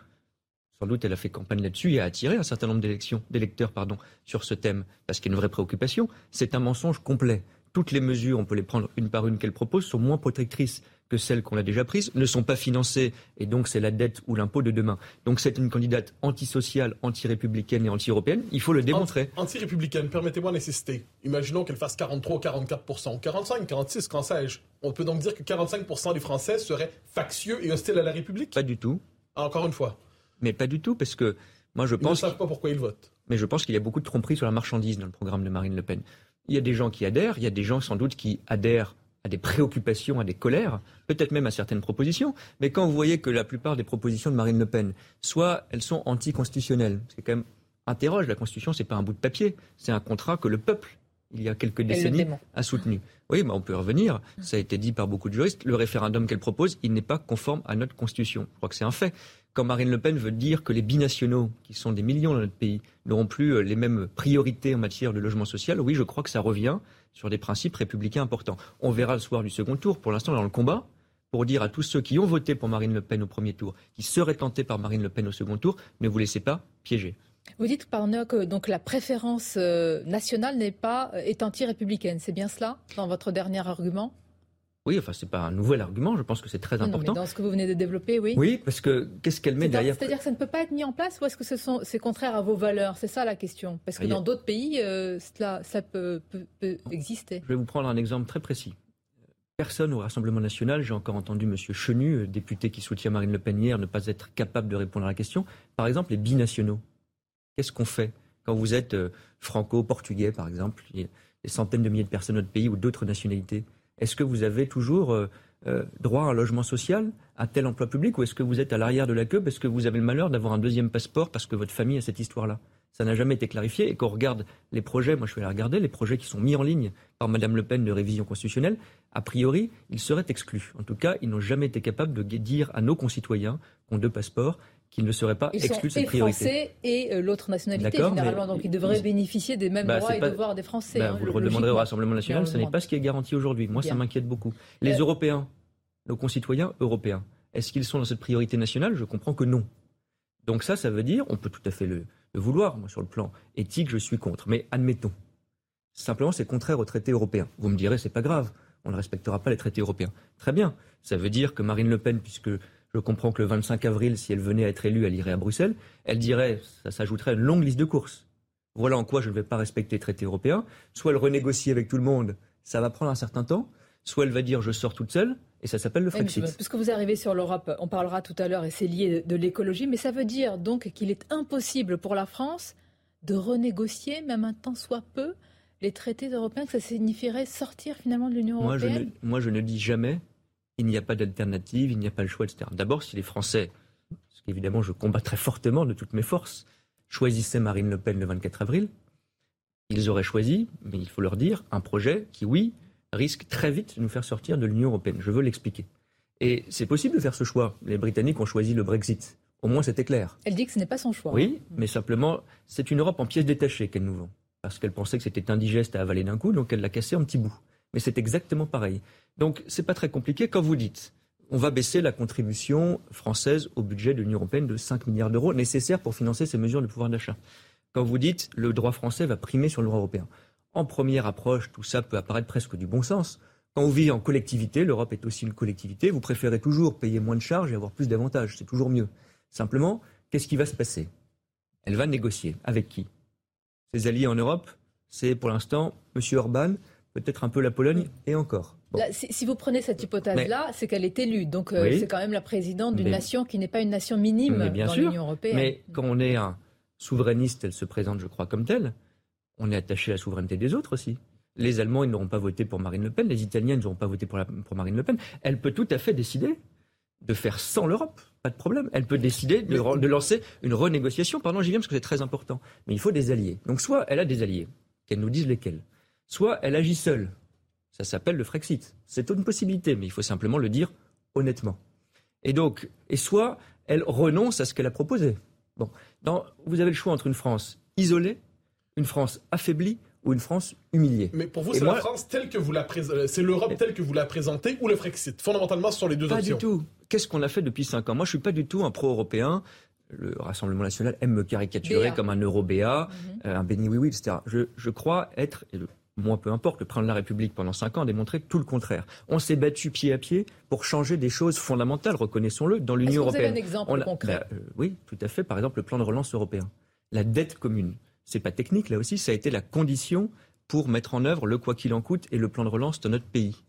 sans doute, elle a fait campagne là-dessus et a attiré un certain nombre d'électeurs pardon, sur ce thème, parce qu'il y a une vraie préoccupation. C'est un mensonge complet. Toutes les mesures, on peut les prendre une par une qu'elle propose, sont moins protectrices que celles qu'on a déjà prises, ne sont pas financées, et donc c'est la dette ou l'impôt de demain. Donc c'est une candidate antisociale, anti-républicaine et anti-européenne. Il faut le démontrer. Anti-républicaine, permettez-moi d'insister. Imaginons qu'elle fasse 43 ou 44% 45, 46, quand sais-je? On peut donc dire que 45% des Français seraient factieux et hostiles à la République? Pas du tout. Encore une fois. Mais pas du tout, parce que moi je pense. Ils ne savent pas pourquoi ils votent. Mais je pense qu'il y a beaucoup de tromperies sur la marchandise dans le programme de Marine Le Pen. Il y a des gens qui adhèrent, il y a des gens sans doute qui adhèrent à des préoccupations, à des colères, peut-être même à certaines propositions. Mais quand vous voyez que la plupart des propositions de Marine Le Pen, soit elles sont anticonstitutionnelles, c'est quand même interroge, la Constitution, c'est pas un bout de papier, c'est un contrat que le peuple, il y a quelques décennies, a soutenu. Oui, mais on peut revenir, ça a été dit par beaucoup de juristes, le référendum qu'elle propose, il n'est pas conforme à notre Constitution. Je crois que c'est un fait quand Marine Le Pen veut dire que les binationaux, qui sont des millions dans notre pays, n'auront plus euh, les mêmes priorités en matière de logement social, oui, je crois que ça revient sur des principes républicains importants. On verra le soir du second tour. Pour l'instant, dans le combat, pour dire à tous ceux qui ont voté pour Marine Le Pen au premier tour, qui seraient tentés par Marine Le Pen au second tour, ne vous laissez pas piéger. Vous dites, que donc la préférence euh, nationale n'est pas euh, est anti-républicaine. C'est bien cela dans votre dernier argument? Oui, enfin, c'est pas un nouvel argument, je pense que c'est très important. dans ce que vous venez de développer, oui. Oui, parce que qu'est-ce qu'elle met derrière C'est-à-dire que ça ne peut pas être mis en place ou est-ce que c'est contraire à vos valeurs? C'est ça la question. Parce que dans d'autres pays, euh, cela, ça peut, exister. Je vais vous prendre un exemple très précis. Personne au Rassemblement national, j'ai encore entendu M. Chenu, euh, député qui soutient Marine Le Pen hier, ne pas être capable de répondre à la question. Par exemple, les binationaux. Qu'est-ce qu'on fait quand vous êtes euh, franco-portugais, par exemple? Il y a des centaines de milliers de personnes dans notre pays ou d'autres nationalités. Est-ce que vous avez toujours euh, euh, droit à un logement social, à tel emploi public, ou est-ce que vous êtes à l'arrière de la queue parce que vous avez le malheur d'avoir un deuxième passeport parce que votre famille a cette histoire-là? Ça n'a jamais été clarifié. Et quand on regarde les projets, moi je vais aller regarder, les projets qui sont mis en ligne par Mme Le Pen de révision constitutionnelle, a priori, ils seraient exclus. En tout cas, ils n'ont jamais été capables de dire à nos concitoyens qui ont deux passeports qu'ils ne seraient pas exclus de cette priorité. Français et euh, l'autre nationalité généralement, donc ils devraient bénéficier des mêmes bah, droits et devoirs des Français. Bah, hein, vous le redemanderez au Rassemblement national, ce n'est pas ce qui est garanti aujourd'hui. Moi, ça m'inquiète beaucoup. Les euh, Européens, nos concitoyens européens, est-ce qu'ils sont dans cette priorité nationale? Je comprends que non. Donc ça, ça veut dire, on peut tout à fait le, vouloir. Moi, sur le plan éthique, je suis contre. Mais admettons, simplement, c'est contraire aux traités européens. Vous me direz, c'est pas grave, on ne respectera pas les traités européens. Très bien. Ça veut dire que Marine Le Pen, puisque Je comprends que le 25 avril, si elle venait à être élue, elle irait à Bruxelles. Elle dirait, ça s'ajouterait à une longue liste de courses. Voilà en quoi je ne vais pas respecter les traités européens. Soit elle renégocie avec tout le monde, ça va prendre un certain temps. Soit elle va dire, je sors toute seule, et ça s'appelle le Frexit. puisque vous arrivez sur l'Europe, on parlera tout à l'heure, et c'est lié de l'écologie, mais ça veut dire donc qu'il est impossible pour la France de renégocier, même un temps soit peu, les traités européens, que ça signifierait sortir finalement de l'Union européenne? moi je ne dis jamais il n'y a pas d'alternative, il n'y a pas le choix, etc. D'abord, si les Français, ce qu'évidemment je combat très fortement de toutes mes forces, choisissaient Marine Le Pen le 24 avril, ils auraient choisi, mais il faut leur dire, un projet qui, oui, risque très vite de nous faire sortir de l'Union européenne. Je veux l'expliquer. Et c'est possible de faire ce choix. Les Britanniques ont choisi le Brexit. Au moins, c'était clair. Elle dit que ce n'est pas son choix. Oui, mais simplement, c'est une Europe en pièces détachées qu'elle nous vend. Parce qu'elle pensait que c'était indigeste à avaler d'un coup, donc elle l'a cassé en petits bouts. Mais c'est exactement pareil. Donc, c'est pas très compliqué quand vous dites on va baisser la contribution française au budget de l'Union européenne de 5 milliards d'euros nécessaires pour financer ces mesures de pouvoir d'achat. Quand vous dites le droit français va primer sur le droit européen. En première approche, tout ça peut apparaître presque du bon sens. Quand on vit en collectivité, l'Europe est aussi une collectivité, vous préférez toujours payer moins de charges et avoir plus d'avantages. C'est toujours mieux. Simplement, qu'est-ce qui va se passer? Elle va négocier. Avec qui? Ses alliés en Europe, c'est pour l'instant M. Orban, peut-être un peu la Pologne et encore. Si, vous prenez cette hypothèse-là, c'est qu'elle est élue. Donc euh, c'est quand même la présidente d'une nation qui n'est pas une nation minime dans l'Union européenne. Mais quand on est un souverainiste, elle se présente, je crois, comme telle. On est attaché à la souveraineté des autres aussi. Les Allemands, ils n'auront pas voté pour Marine Le Pen. Les Italiens, ils n'auront pas voté pour, pour Marine Le Pen. Elle peut tout à fait décider de faire sans l'Europe. Pas de problème. Elle peut décider de, de lancer une renégociation. Pardon, j'y viens parce que c'est très important. Mais il faut des alliés. Donc soit elle a des alliés, qu'elle nous dise lesquels soit elle agit seule. Ça s'appelle le Frexit. C'est une possibilité, mais il faut simplement le dire honnêtement. Et donc, et soit elle renonce à ce qu'elle a proposé. Bon, vous avez le choix entre une France isolée, une France affaiblie ou une France humiliée. Mais pour vous, c'est la France telle que vous la euh, c'est l'Europe telle que vous la présentez ou le Frexit Fondamentalement, ce sont les deux options. Pas du tout. Qu'est-ce qu'on a fait depuis cinq ans? Moi, je suis pas du tout un pro-européen le Rassemblement national aime me caricaturer comme un euro-BA, mhm. euh, un béni oui-oui, etc. Je, je, crois être, moi peu importe, le président de la République pendant cinq ans a démontré tout le contraire. On s'est battu pied à pied pour changer des choses fondamentales, reconnaissons-le, dans l'Union européenne. Vous avez un exemple concret bah, euh, Oui, tout à fait. Par exemple, le plan de relance européen. La dette commune. C'est pas technique, là aussi, ça a été la condition pour mettre en œuvre le quoi qu'il en coûte et le plan de relance de notre pays.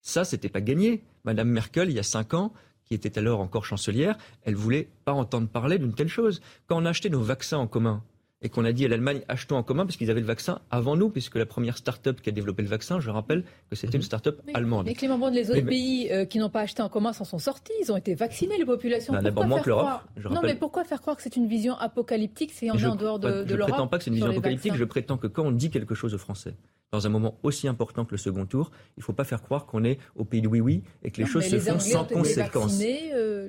Ça, c'était pas gagné. Madame Merkel, il y a cinq ans, qui était alors encore chancelière, elle voulait pas entendre parler d'une telle chose. Quand on a acheté nos vaccins en commun, et qu'on a dit à l'Allemagne achetons en commun parce qu'ils avaient le vaccin avant nous, puisque la première start-up qui a développé le vaccin, je rappelle que c'était une mhm. start-up allemande. Mais Clément Bond, les autres pays euh, qui n'ont pas acheté en commun s'en sont sortis, ils ont été vaccinés, les populations. Ben, D'abord moins que l'Europe. Non, mais pourquoi faire croire que c'est une vision apocalyptique si on est en dehors de, de l'Europe Je ne prétends pas que c'est une vision apocalyptique, je prétends que quand on dit quelque chose aux Français, dans un moment aussi important que le second tour, il ne faut pas faire croire qu'on est au pays de oui-oui et que les choses se font sans conséquence. Euh,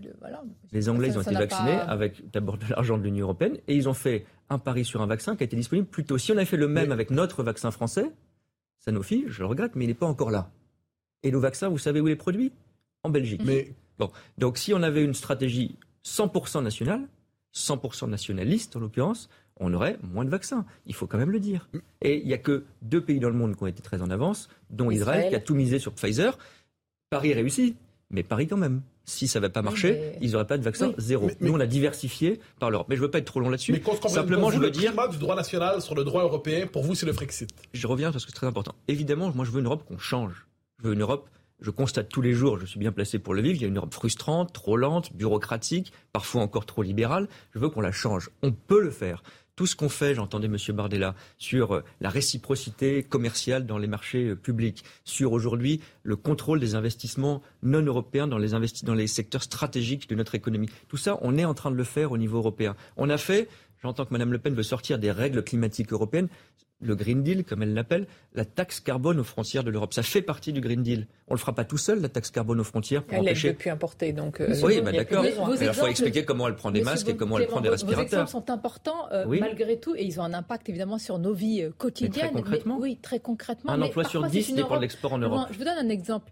les Anglais ont été vaccinés avec d'abord de l'argent de l'Union européenne et ils ont fait un pari sur un vaccin qui a été disponible plus tôt. Si on avait fait le même avec notre vaccin français, Sanofi, je le regrette, mais il n'est pas encore là. Et nos vaccins, vous savez où il est produit? En Belgique. Mais... Bon. Donc si on avait une stratégie 100% nationale, 100% nationaliste en l'occurrence, on aurait moins de vaccins. Il faut quand même le dire. Et il n'y a que deux pays dans le monde qui ont été très en avance, dont Israël, qui a tout misé sur Pfizer. Paris réussit, mais Paris quand même. Si ça ne va pas marcher, ils n'auraient pas de vaccin zéro. Nous, on a diversifié par l'Europe. Mais je ne veux pas être trop long là-dessus. Mais Simplement, je veux le dire. du droit national sur le droit européen, pour vous, c'est le Frexit. Je reviens parce que c'est très important. Évidemment, moi, je veux une Europe qu'on change. Je veux une Europe je constate tous les jours, je suis bien placé pour le vivre, il y a une Europe frustrante, trop lente, bureaucratique, parfois encore trop libérale. Je veux qu'on la change. On peut le faire tout ce qu'on fait, j'entendais M. Bardella, sur euh, la réciprocité commerciale dans les marchés euh, publics, sur aujourd'hui le contrôle des investissements non européens dans les, dans les secteurs stratégiques de notre économie. Tout ça, on est en train de le faire au niveau européen. On a fait, j'entends que Mme Le Pen veut sortir des règles climatiques européennes le Green Deal, comme elle l'appelle, la taxe carbone aux frontières de l'Europe. Ça fait partie du Green Deal. On ne le fera pas tout seul, la taxe carbone aux frontières. Pour elle empêcher... depuis importer, donc. Euh, oui, bah, d'accord. Il faut expliquer comment elle prend des masques et comment elle prend des respirateurs. Vos exemples sont importants euh, malgré tout et ils ont un impact évidemment sur nos vies euh, quotidiennes. très concrètement. oui, très concrètement. Un emploi sur dix dépend de l'export en Europe. je vous donne un exemple.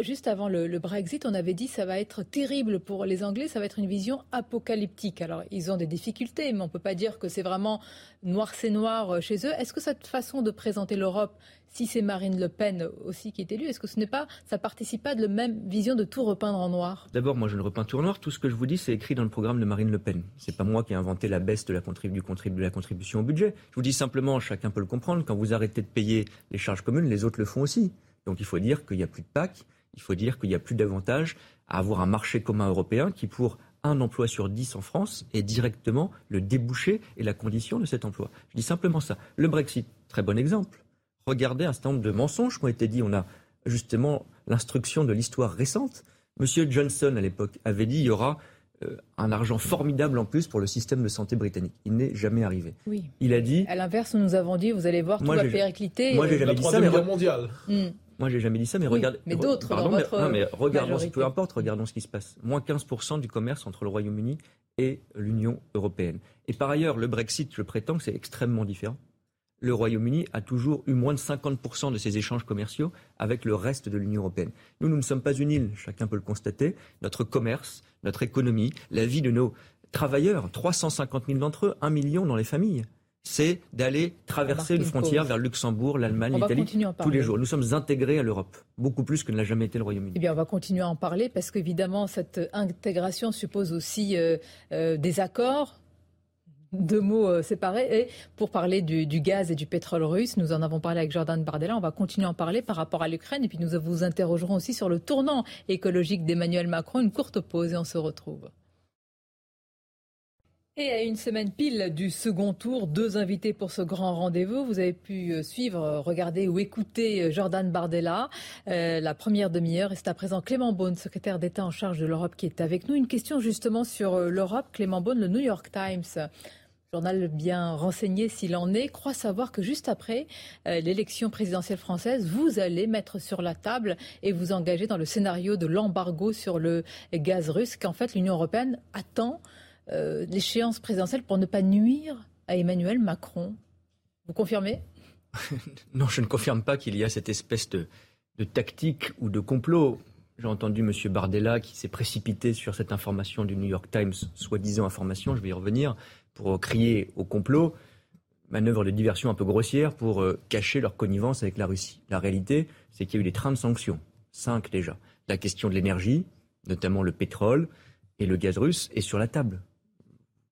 juste avant le, le, Brexit, on avait dit ça va être terrible pour les Anglais, ça va être une vision apocalyptique. Alors ils ont des difficultés, mais on ne peut pas dire que c'est vraiment noir c'est noir chez eux. Est-ce que cette façon de présenter l'Europe, si c'est Marine Le Pen aussi qui est élue, est-ce que ce n'est pas, ça participe pas de la même vision de tout repeindre en noir? D'abord, moi je ne repeins tout en noir. Tout ce que je vous dis, c'est écrit dans le programme de Marine Le Pen. C'est pas moi qui ai inventé la baisse de la, contribution au budget. Je vous dis simplement, chacun peut le comprendre, quand vous arrêtez de payer les charges communes, les autres le font aussi. Donc il faut dire qu'il n'y a plus de PAC, il faut dire qu'il n'y a plus d'avantage à avoir un marché commun européen qui, pour un emploi sur dix en France, est directement le débouché et la condition de cet emploi. Je dis simplement ça. Le Brexit, très bon exemple. Regardez un certain nombre de mensonges qui ont été dits. On a justement l'instruction de l'histoire récente. Monsieur Johnson, à l'époque, avait dit qu'il y aura euh, un argent formidable en plus pour le système de santé britannique. Il n'est jamais arrivé. Oui. Il a dit. À l'inverse, nous avons dit, vous allez voir, tout va péricliter. Moi, j'ai jamais dit ça. Mais... mondiale. Hmm. Moi, j'ai jamais dit ça, mais regardez. Mais d'autres, dans mais, votre non, mais regardons, peu importe, regardons ce qui se passe. Moins 15% du commerce entre le Royaume-Uni et l'Union européenne. Et par ailleurs, le Brexit, je prétends que c'est extrêmement différent. Le Royaume-Uni a toujours eu moins de 50% de ses échanges commerciaux avec le reste de l'Union européenne. Nous, nous ne sommes pas une île, chacun peut le constater. Notre commerce, notre économie, la vie de nos travailleurs, 350 000 d'entre eux, 1 million dans les familles, c'est d'aller traverser une frontière vers Luxembourg, l'Allemagne, l'Italie, tous les jours. Nous sommes intégrés à l'Europe, beaucoup plus que ne l'a jamais été le Royaume-Uni. Eh bien, on va continuer à en parler parce qu'évidemment, cette intégration suppose aussi euh, euh, des accords. Deux mots euh, séparés. Et pour parler du, du, gaz et du pétrole russe, nous en avons parlé avec Jordan Bardella. On va continuer à en parler par rapport à l'Ukraine. Et puis nous vous interrogerons aussi sur le tournant écologique d'Emmanuel Macron. Une courte pause et on se retrouve. Et à une semaine pile du second tour, deux invités pour ce grand rendez-vous. Vous avez pu euh, suivre, euh, regarder ou écouter euh, Jordan Bardella, la première demi-heure. Et c'est à présent Clément Beaune, secrétaire d'État en charge de l'Europe, qui est avec nous. Une question justement sur l'Europe. Clément Beaune, le New York Times journal bien renseigné s'il en est, croit savoir que juste après l'élection présidentielle française, vous allez mettre sur la table et vous engager dans le scénario de l'embargo sur le gaz russe qu'en fait l'Union européenne attend euh, l'échéance présidentielle pour ne pas nuire à Emmanuel Macron. Vous confirmez (laughs) Non, je ne confirme pas qu'il y a cette espèce de, tactique ou de complot. J'ai entendu M. Bardella qui s'est précipité sur cette information du New York Times, soi-disant information, je vais y revenir, pour crier au complot. Manœuvre de diversion un peu grossière pour euh, cacher leur connivence avec la Russie. La réalité, c'est qu'il y a eu des trains de sanctions, cinq déjà. La question de l'énergie, notamment le pétrole et le gaz russe, est sur la table.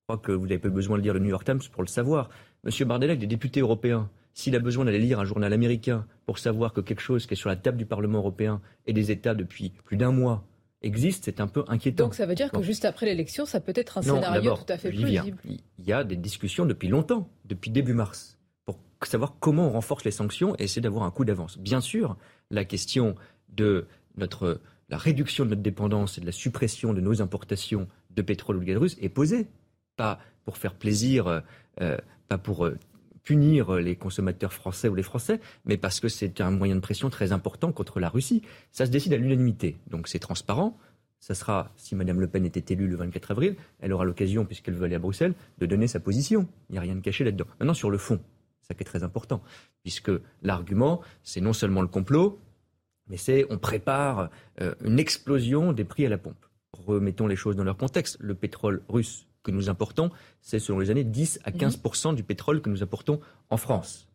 Je crois que vous n'avez pas besoin de lire le New York Times pour le savoir. Monsieur Bardella, des députés européens, s'il a besoin d'aller lire un journal américain pour savoir que quelque chose qui est sur la table du Parlement européen et des États depuis plus d'un mois existe, c'est un peu inquiétant. Donc ça veut dire que juste après l'élection, ça peut être un scénario tout à fait plausible. Il y a des discussions depuis longtemps, depuis début mars, pour savoir comment on renforce les sanctions et essayer d'avoir un coup d'avance. Bien sûr, la question de notre la réduction de notre dépendance et de la suppression de nos importations de pétrole ou de gaz russe est posée pas pour faire plaisir, euh, euh, pas pour euh, punir les consommateurs français ou les Français, mais parce que c'est un moyen de pression très important contre la Russie. Ça se décide à l'unanimité, donc c'est transparent. Ça sera, si Mme Le Pen était élue le 24 avril, elle aura l'occasion, puisqu'elle veut aller à Bruxelles, de donner sa position. Il n'y a rien de caché là-dedans. Maintenant, sur le fond, ça qui est très important, puisque l'argument, c'est non seulement le complot, mais c'est on prépare une explosion des prix à la pompe. Remettons les choses dans leur contexte. Le pétrole russe que nous importons, c'est selon les années 10 à 15 du pétrole que nous apportons en France.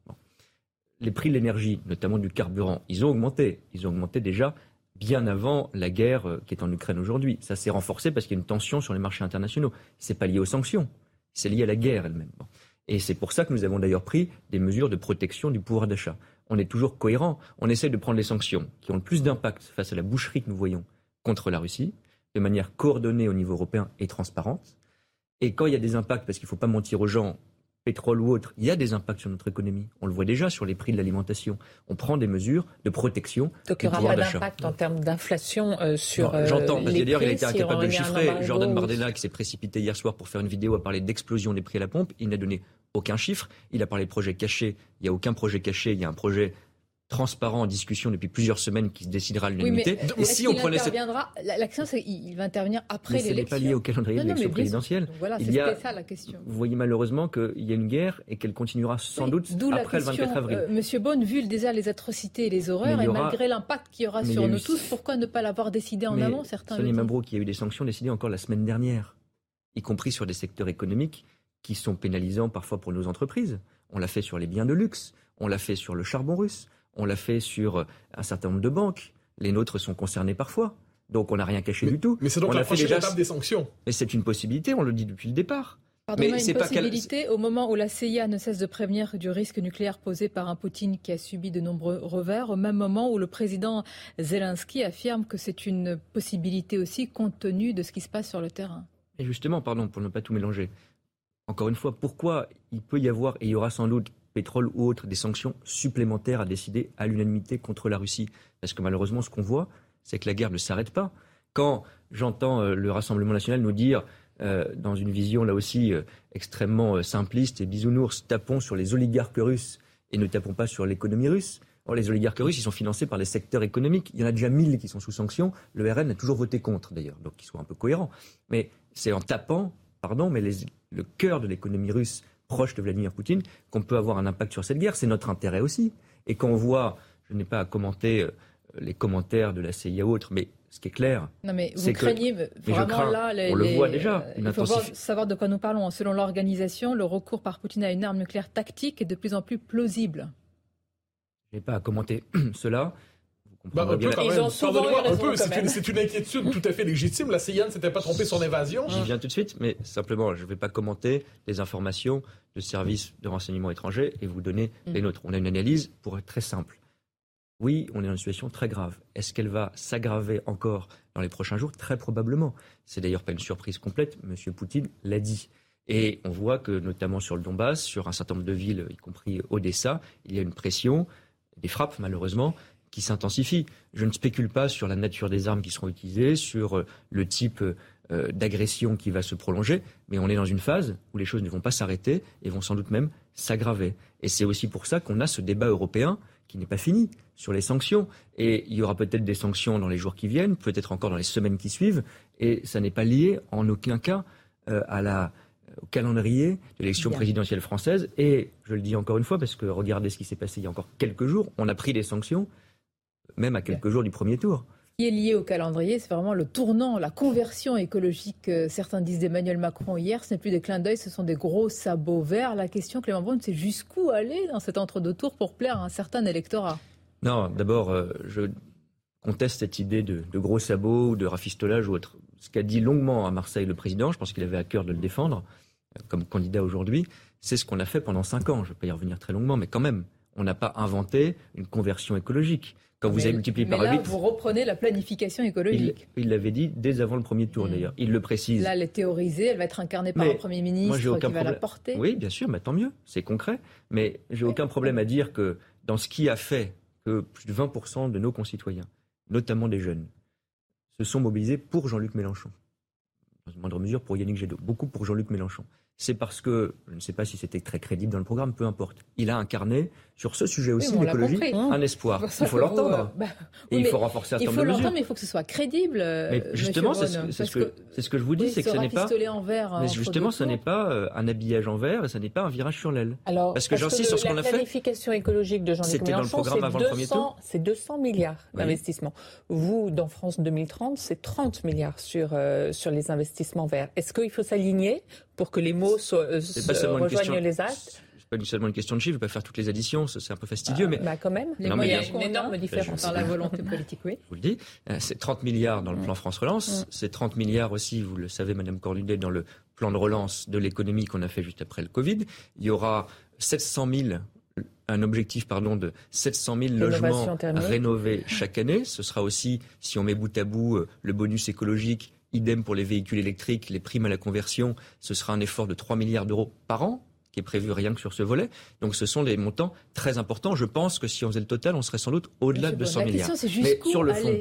Les prix de l'énergie, notamment du carburant, ils ont augmenté. Ils ont augmenté déjà bien avant la guerre euh, qui est en Ukraine aujourd'hui. Ça s'est renforcé parce qu'il y a une tension sur les marchés internationaux. Ce n'est pas lié aux sanctions, c'est lié à la guerre elle-même. Et c'est pour ça que nous avons d'ailleurs pris des mesures de protection du pouvoir d'achat. On est toujours cohérent. On essaie de prendre les sanctions qui ont le plus d'impact face à la boucherie que nous voyons contre la Russie, de manière coordonnée au niveau européen et transparente. Et quand il y a des impacts, parce qu'il ne faut pas mentir aux gens, pétrole ou autre, il y a des impacts sur notre économie. On le voit déjà sur les prix de l'alimentation. On prend des mesures de protection Donc, il n'y aura pas d'impact en termes d'inflation euh, sur euh, J'entends, parce d'ailleurs, il a été incapable de chiffrer. Jordan Bardella, qui s'est précipité hier soir pour faire une vidéo, a parlé d'explosion des prix à la pompe. Il n'a donné aucun chiffre. Il a parlé de projet caché. Il n'y a aucun projet caché. Il y a un projet transparent en discussion depuis plusieurs semaines qui se décidera à l'unanimité. et si on prenait l'action, c'est qu'il va intervenir après l'élection. Ce n'est pas lié au calendrier de l'élection présidentielle. Voilà, c'est ça la question. Vous voyez malheureusement qu'il y a une guerre et qu'elle continuera sans doute après le 24 avril. Euh, Monsieur Bonne, vu déjà les atrocités et les horreurs, et malgré l'impact qu'il y aura sur nous tous, pourquoi ne pas l'avoir décidé en amont certains Sonny Mabrouk, qui a eu des sanctions décidées encore la semaine dernière, y compris sur des secteurs économiques qui sont pénalisants parfois pour nos entreprises. On l'a fait sur les biens de luxe, on l'a fait sur le charbon russe, on l'a fait sur un certain nombre de banques. Les nôtres sont concernés parfois. Donc on n'a rien caché du tout. Mais c'est donc la prochaine étape des sanctions. Mais c'est une possibilité, on le dit depuis le départ. Pardon, mais une possibilité au moment où la CIA ne cesse de prévenir du risque nucléaire posé par un Poutine qui a subi de nombreux revers, au même moment où le président Zelensky affirme que c'est une possibilité aussi compte tenu de ce qui se passe sur le terrain. Et justement, pardon, pour ne pas tout mélanger, encore une fois, pourquoi il peut y avoir, et il y aura sans doute pétrole ou autre, des sanctions supplémentaires à décider à l'unanimité contre la Russie Parce que malheureusement, ce qu'on voit, c'est que la guerre ne s'arrête pas. Quand j'entends euh, le Rassemblement national nous dire euh, dans une vision là aussi euh, extrêmement simpliste et bisounours, tapons sur les oligarques russes et ne tapons pas sur l'économie russe. Or, les oligarques russes, ils sont financés par les secteurs économiques. Il y en a déjà mille qui sont sous sanctions. Le RN a toujours voté contre, d'ailleurs, donc qu'ils soient un peu cohérents. Mais c'est en tapant, pardon, mais le cœur de l'économie russe proche de Vladimir Poutine qu'on peut avoir un impact sur cette guerre. C'est notre intérêt aussi. Et quand on voit, je n'ai pas à commenter les commentaires de la CIA ou autres, mais ce qui est clair. Non, mais vous craignez vraiment là. on le voit déjà. Euh, il faut savoir de quoi nous parlons. Selon l'organisation, le recours par Poutine à une arme nucléaire tactique est de plus en plus plausible. Je n'ai pas à commenter (clears throat) cela. Bah, un peu, Ils ont souvent un peu, c'est une, inquiétude tout à fait légitime. La CIA ne s'était pas trompée son invasion. J'y viens tout de suite, mais simplement, je ne vais pas commenter les informations de services de renseignement étrangers et vous donner mm. les nôtres. On a une analyse pour être très simple. Oui, on est dans une situation très grave. Est-ce qu'elle va s'aggraver encore dans les prochains jours? Très probablement. C'est d'ailleurs pas une surprise complète. M. Poutine l'a dit. Et on voit que, notamment sur le Donbass, sur un certain nombre de villes, y compris Odessa, il y a une pression, des frappes malheureusement, qui s'intensifient. Je ne spécule pas sur la nature des armes qui seront utilisées, sur euh, le type euh, d'agression qui va se prolonger, mais on est dans une phase où les choses ne vont pas s'arrêter et vont sans doute même s'aggraver. Et c'est aussi pour ça qu'on a ce débat européen qui n'est pas fini sur les sanctions. Et il y aura peut-être des sanctions dans les jours qui viennent, peut-être encore dans les semaines qui suivent. Et ça n'est pas lié en aucun cas euh, à la, au calendrier de l'élection présidentielle française. Et je le dis encore une fois, parce que regardez ce qui s'est passé il y a encore quelques jours, on a pris des sanctions, même à quelques jours du premier tour qui est lié au calendrier, c'est vraiment le tournant, la conversion écologique. certains disent d'Emmanuel Macron hier. Ce n'est plus des clins d'œil, ce sont des gros sabots verts. La question, Clément Brun, c'est jusqu'où aller dans cet entre-deux-tours pour plaire à un certain électorat? Non, d'abord, euh, je conteste cette idée de, gros sabots ou de rafistolage ou autre. Ce qu'a dit longuement à Marseille le président, je pense qu'il avait à cœur de le défendre euh, comme candidat aujourd'hui, c'est ce qu'on a fait pendant cinq ans. Je ne vais pas y revenir très longuement, mais quand même, on n'a pas inventé une conversion écologique. Quand vous avez multiplié par là, 8. Vous reprenez la planification écologique. Il l'avait dit dès avant le premier tour hmm. d'ailleurs. Il le précise. Là, elle est théorisée, elle va être incarnée par un Premier ministre moi, aucun qui va la porter. Oui, bien sûr, mais tant mieux, c'est concret. Mais j'ai aucun problème à dire que dans ce qui a fait que plus de 20% de nos concitoyens, notamment des jeunes, se sont mobilisés pour Jean-Luc Mélenchon. Dans une moindre mesure pour Yannick Jadot, beaucoup pour Jean-Luc Mélenchon c'est parce que, je ne sais pas si c'était très crédible dans le programme, peu importe. Il a incarné, sur ce sujet aussi, l'écologie, un espoir. Il faut l'entendre. Bah, et il faut renforcer un certain nombre de mesures. Il faut l'entendre, mais il faut que ce soit crédible. Euh, mais justement, c'est ce, que, ce que je vous dis, c'est que ce n'est pas. En verre, mais justement, ce n'est pas euh, un habillage en verre et ce n'est pas un virage sur l'aile. Alors, parce que j'insiste sur ce qu'on a fait. La planification écologique de Jean-Luc Mélenchon, c'est 200 milliards d'investissements. Vous, dans France 2030, c'est 30 milliards sur, euh, sur les investissements verts. Est-ce qu'il faut s'aligner pour que les mots soient, euh, rejoignent les actes? c'est pas seulement une question de chiffres, je vais pas faire toutes les additions, c'est un peu fastidieux. Ah, mais bah quand même, les moyens, il y a une énorme différence dans la volonté politique, oui. Je vous le dis, euh, c'est 30 milliards dans le plan France Relance, mm. c'est 30 milliards aussi, vous le savez, Madame Cornudet, dans le plan de relance de l'économie qu'on a fait juste après le Covid. Il y aura 700 000 un objectif pardon, de 700 000 logements rénovés chaque année. Ce sera aussi, si on met bout à bout euh, le bonus écologique Idem pour les véhicules électriques, les primes à la conversion, ce sera un effort de 3 milliards d'euros par an qui est prévu rien que sur ce volet. Donc ce sont des montants très importants. Je pense que si on faisait le total, on serait sans doute au-delà de 100 milliards. c'est jusqu'où sur le fond.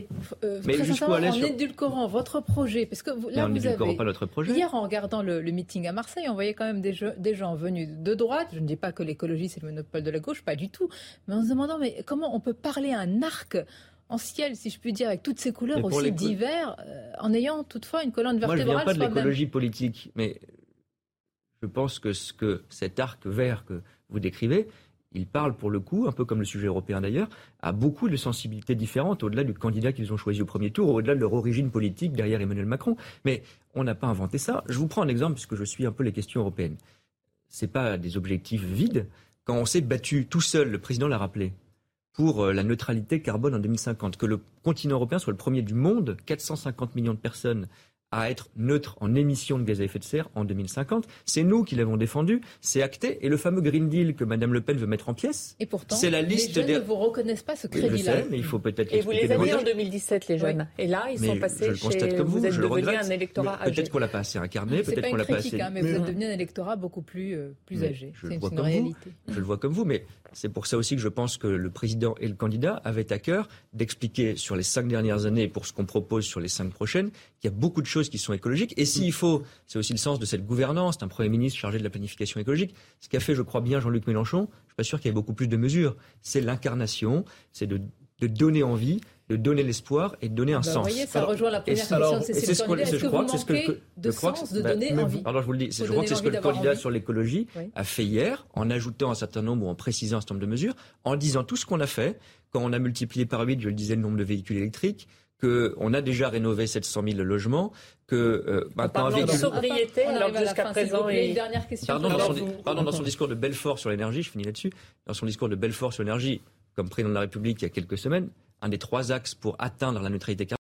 Euh, mais jusqu'où aller En édulcorant votre projet, parce que là vous avez... pas notre projet. Hier, en regardant le, meeting à Marseille, on voyait quand même des, des, gens venus de droite. Je ne dis pas que l'écologie c'est le monopole de la gauche, pas du tout. Mais en se demandant mais comment on peut parler à un arc en ciel, si je puis dire, avec toutes ces couleurs aussi divers, euh, en ayant toutefois une colonne vertébrale. Moi, je ne viens pas de l'écologie politique, mais je pense que, ce que cet arc vert que vous décrivez, il parle pour le coup, un peu comme le sujet européen d'ailleurs, à beaucoup de sensibilités différentes au-delà du candidat qu'ils ont choisi au premier tour, au-delà de leur origine politique derrière Emmanuel Macron. Mais on n'a pas inventé ça. Je vous prends un exemple puisque je suis un peu les questions européennes. c'est pas des objectifs vides. Quand on s'est battu tout seul, le président l'a rappelé, pour euh, la neutralité carbone en 2050, que le continent européen soit le premier du monde, 450 millions de personnes à être neutre en émissions de gaz à effet de serre en 2050. C'est nous qui l'avons défendu, c'est acté. Et le fameux Green Deal que Mme Le Pen veut mettre en pièces, et pourtant, c'est la liste les jeunes ne vous reconnaissent pas ce crédit-là. mais il faut peut-être Et vous les avez en 2017, les jeunes. Et là, ils sont passés je chez... Comme vous, vous êtes devenu un électorat âgé. Peut-être qu'on l'a pas assez incarné, peut-être qu'on l'a pas assez... Hein, mais vous êtes devenu un électorat beaucoup plus, euh, plus âgé. C'est une, réalité. Je le vois comme vous, mais c'est pour ça aussi que je pense que le président et le candidat avaient à cœur d'expliquer sur les cinq dernières années pour ce qu'on propose sur les cinq prochaines qu'il y a beaucoup de choses qui sont écologiques. Et s'il faut, c'est aussi le sens de cette gouvernance, d'un Premier ministre chargé de la planification écologique. Ce qu'a fait, je crois bien, Jean-Luc Mélenchon, je ne suis pas sûr qu'il y ait beaucoup plus de mesures. C'est l'incarnation, c'est de, donner envie, de donner l'espoir et de donner un bah, sens. Vous voyez, ça rejoint la première question. C'est ce que je crois que c'est ce que de sens, de donner envie? Alors je vous le dis, je crois que c'est ce que le candidat sur l'écologie a fait hier, en ajoutant un certain nombre ou en précisant un certain nombre de mesures, en disant tout ce qu'on a fait quand on a multiplié par 8, je le disais, le nombre de véhicules électriques, qu'on a déjà rénové 700 000 logements, que euh, maintenant un véhicule... sobriété, alors jusqu'à présent... Et... Dernière question. Pardon, dans son, pardon, dans son discours de Belfort sur l'énergie, je finis là-dessus, dans son discours de Belfort sur l'énergie, comme président de la République il y a quelques semaines, un des trois axes pour atteindre la neutralité carbone,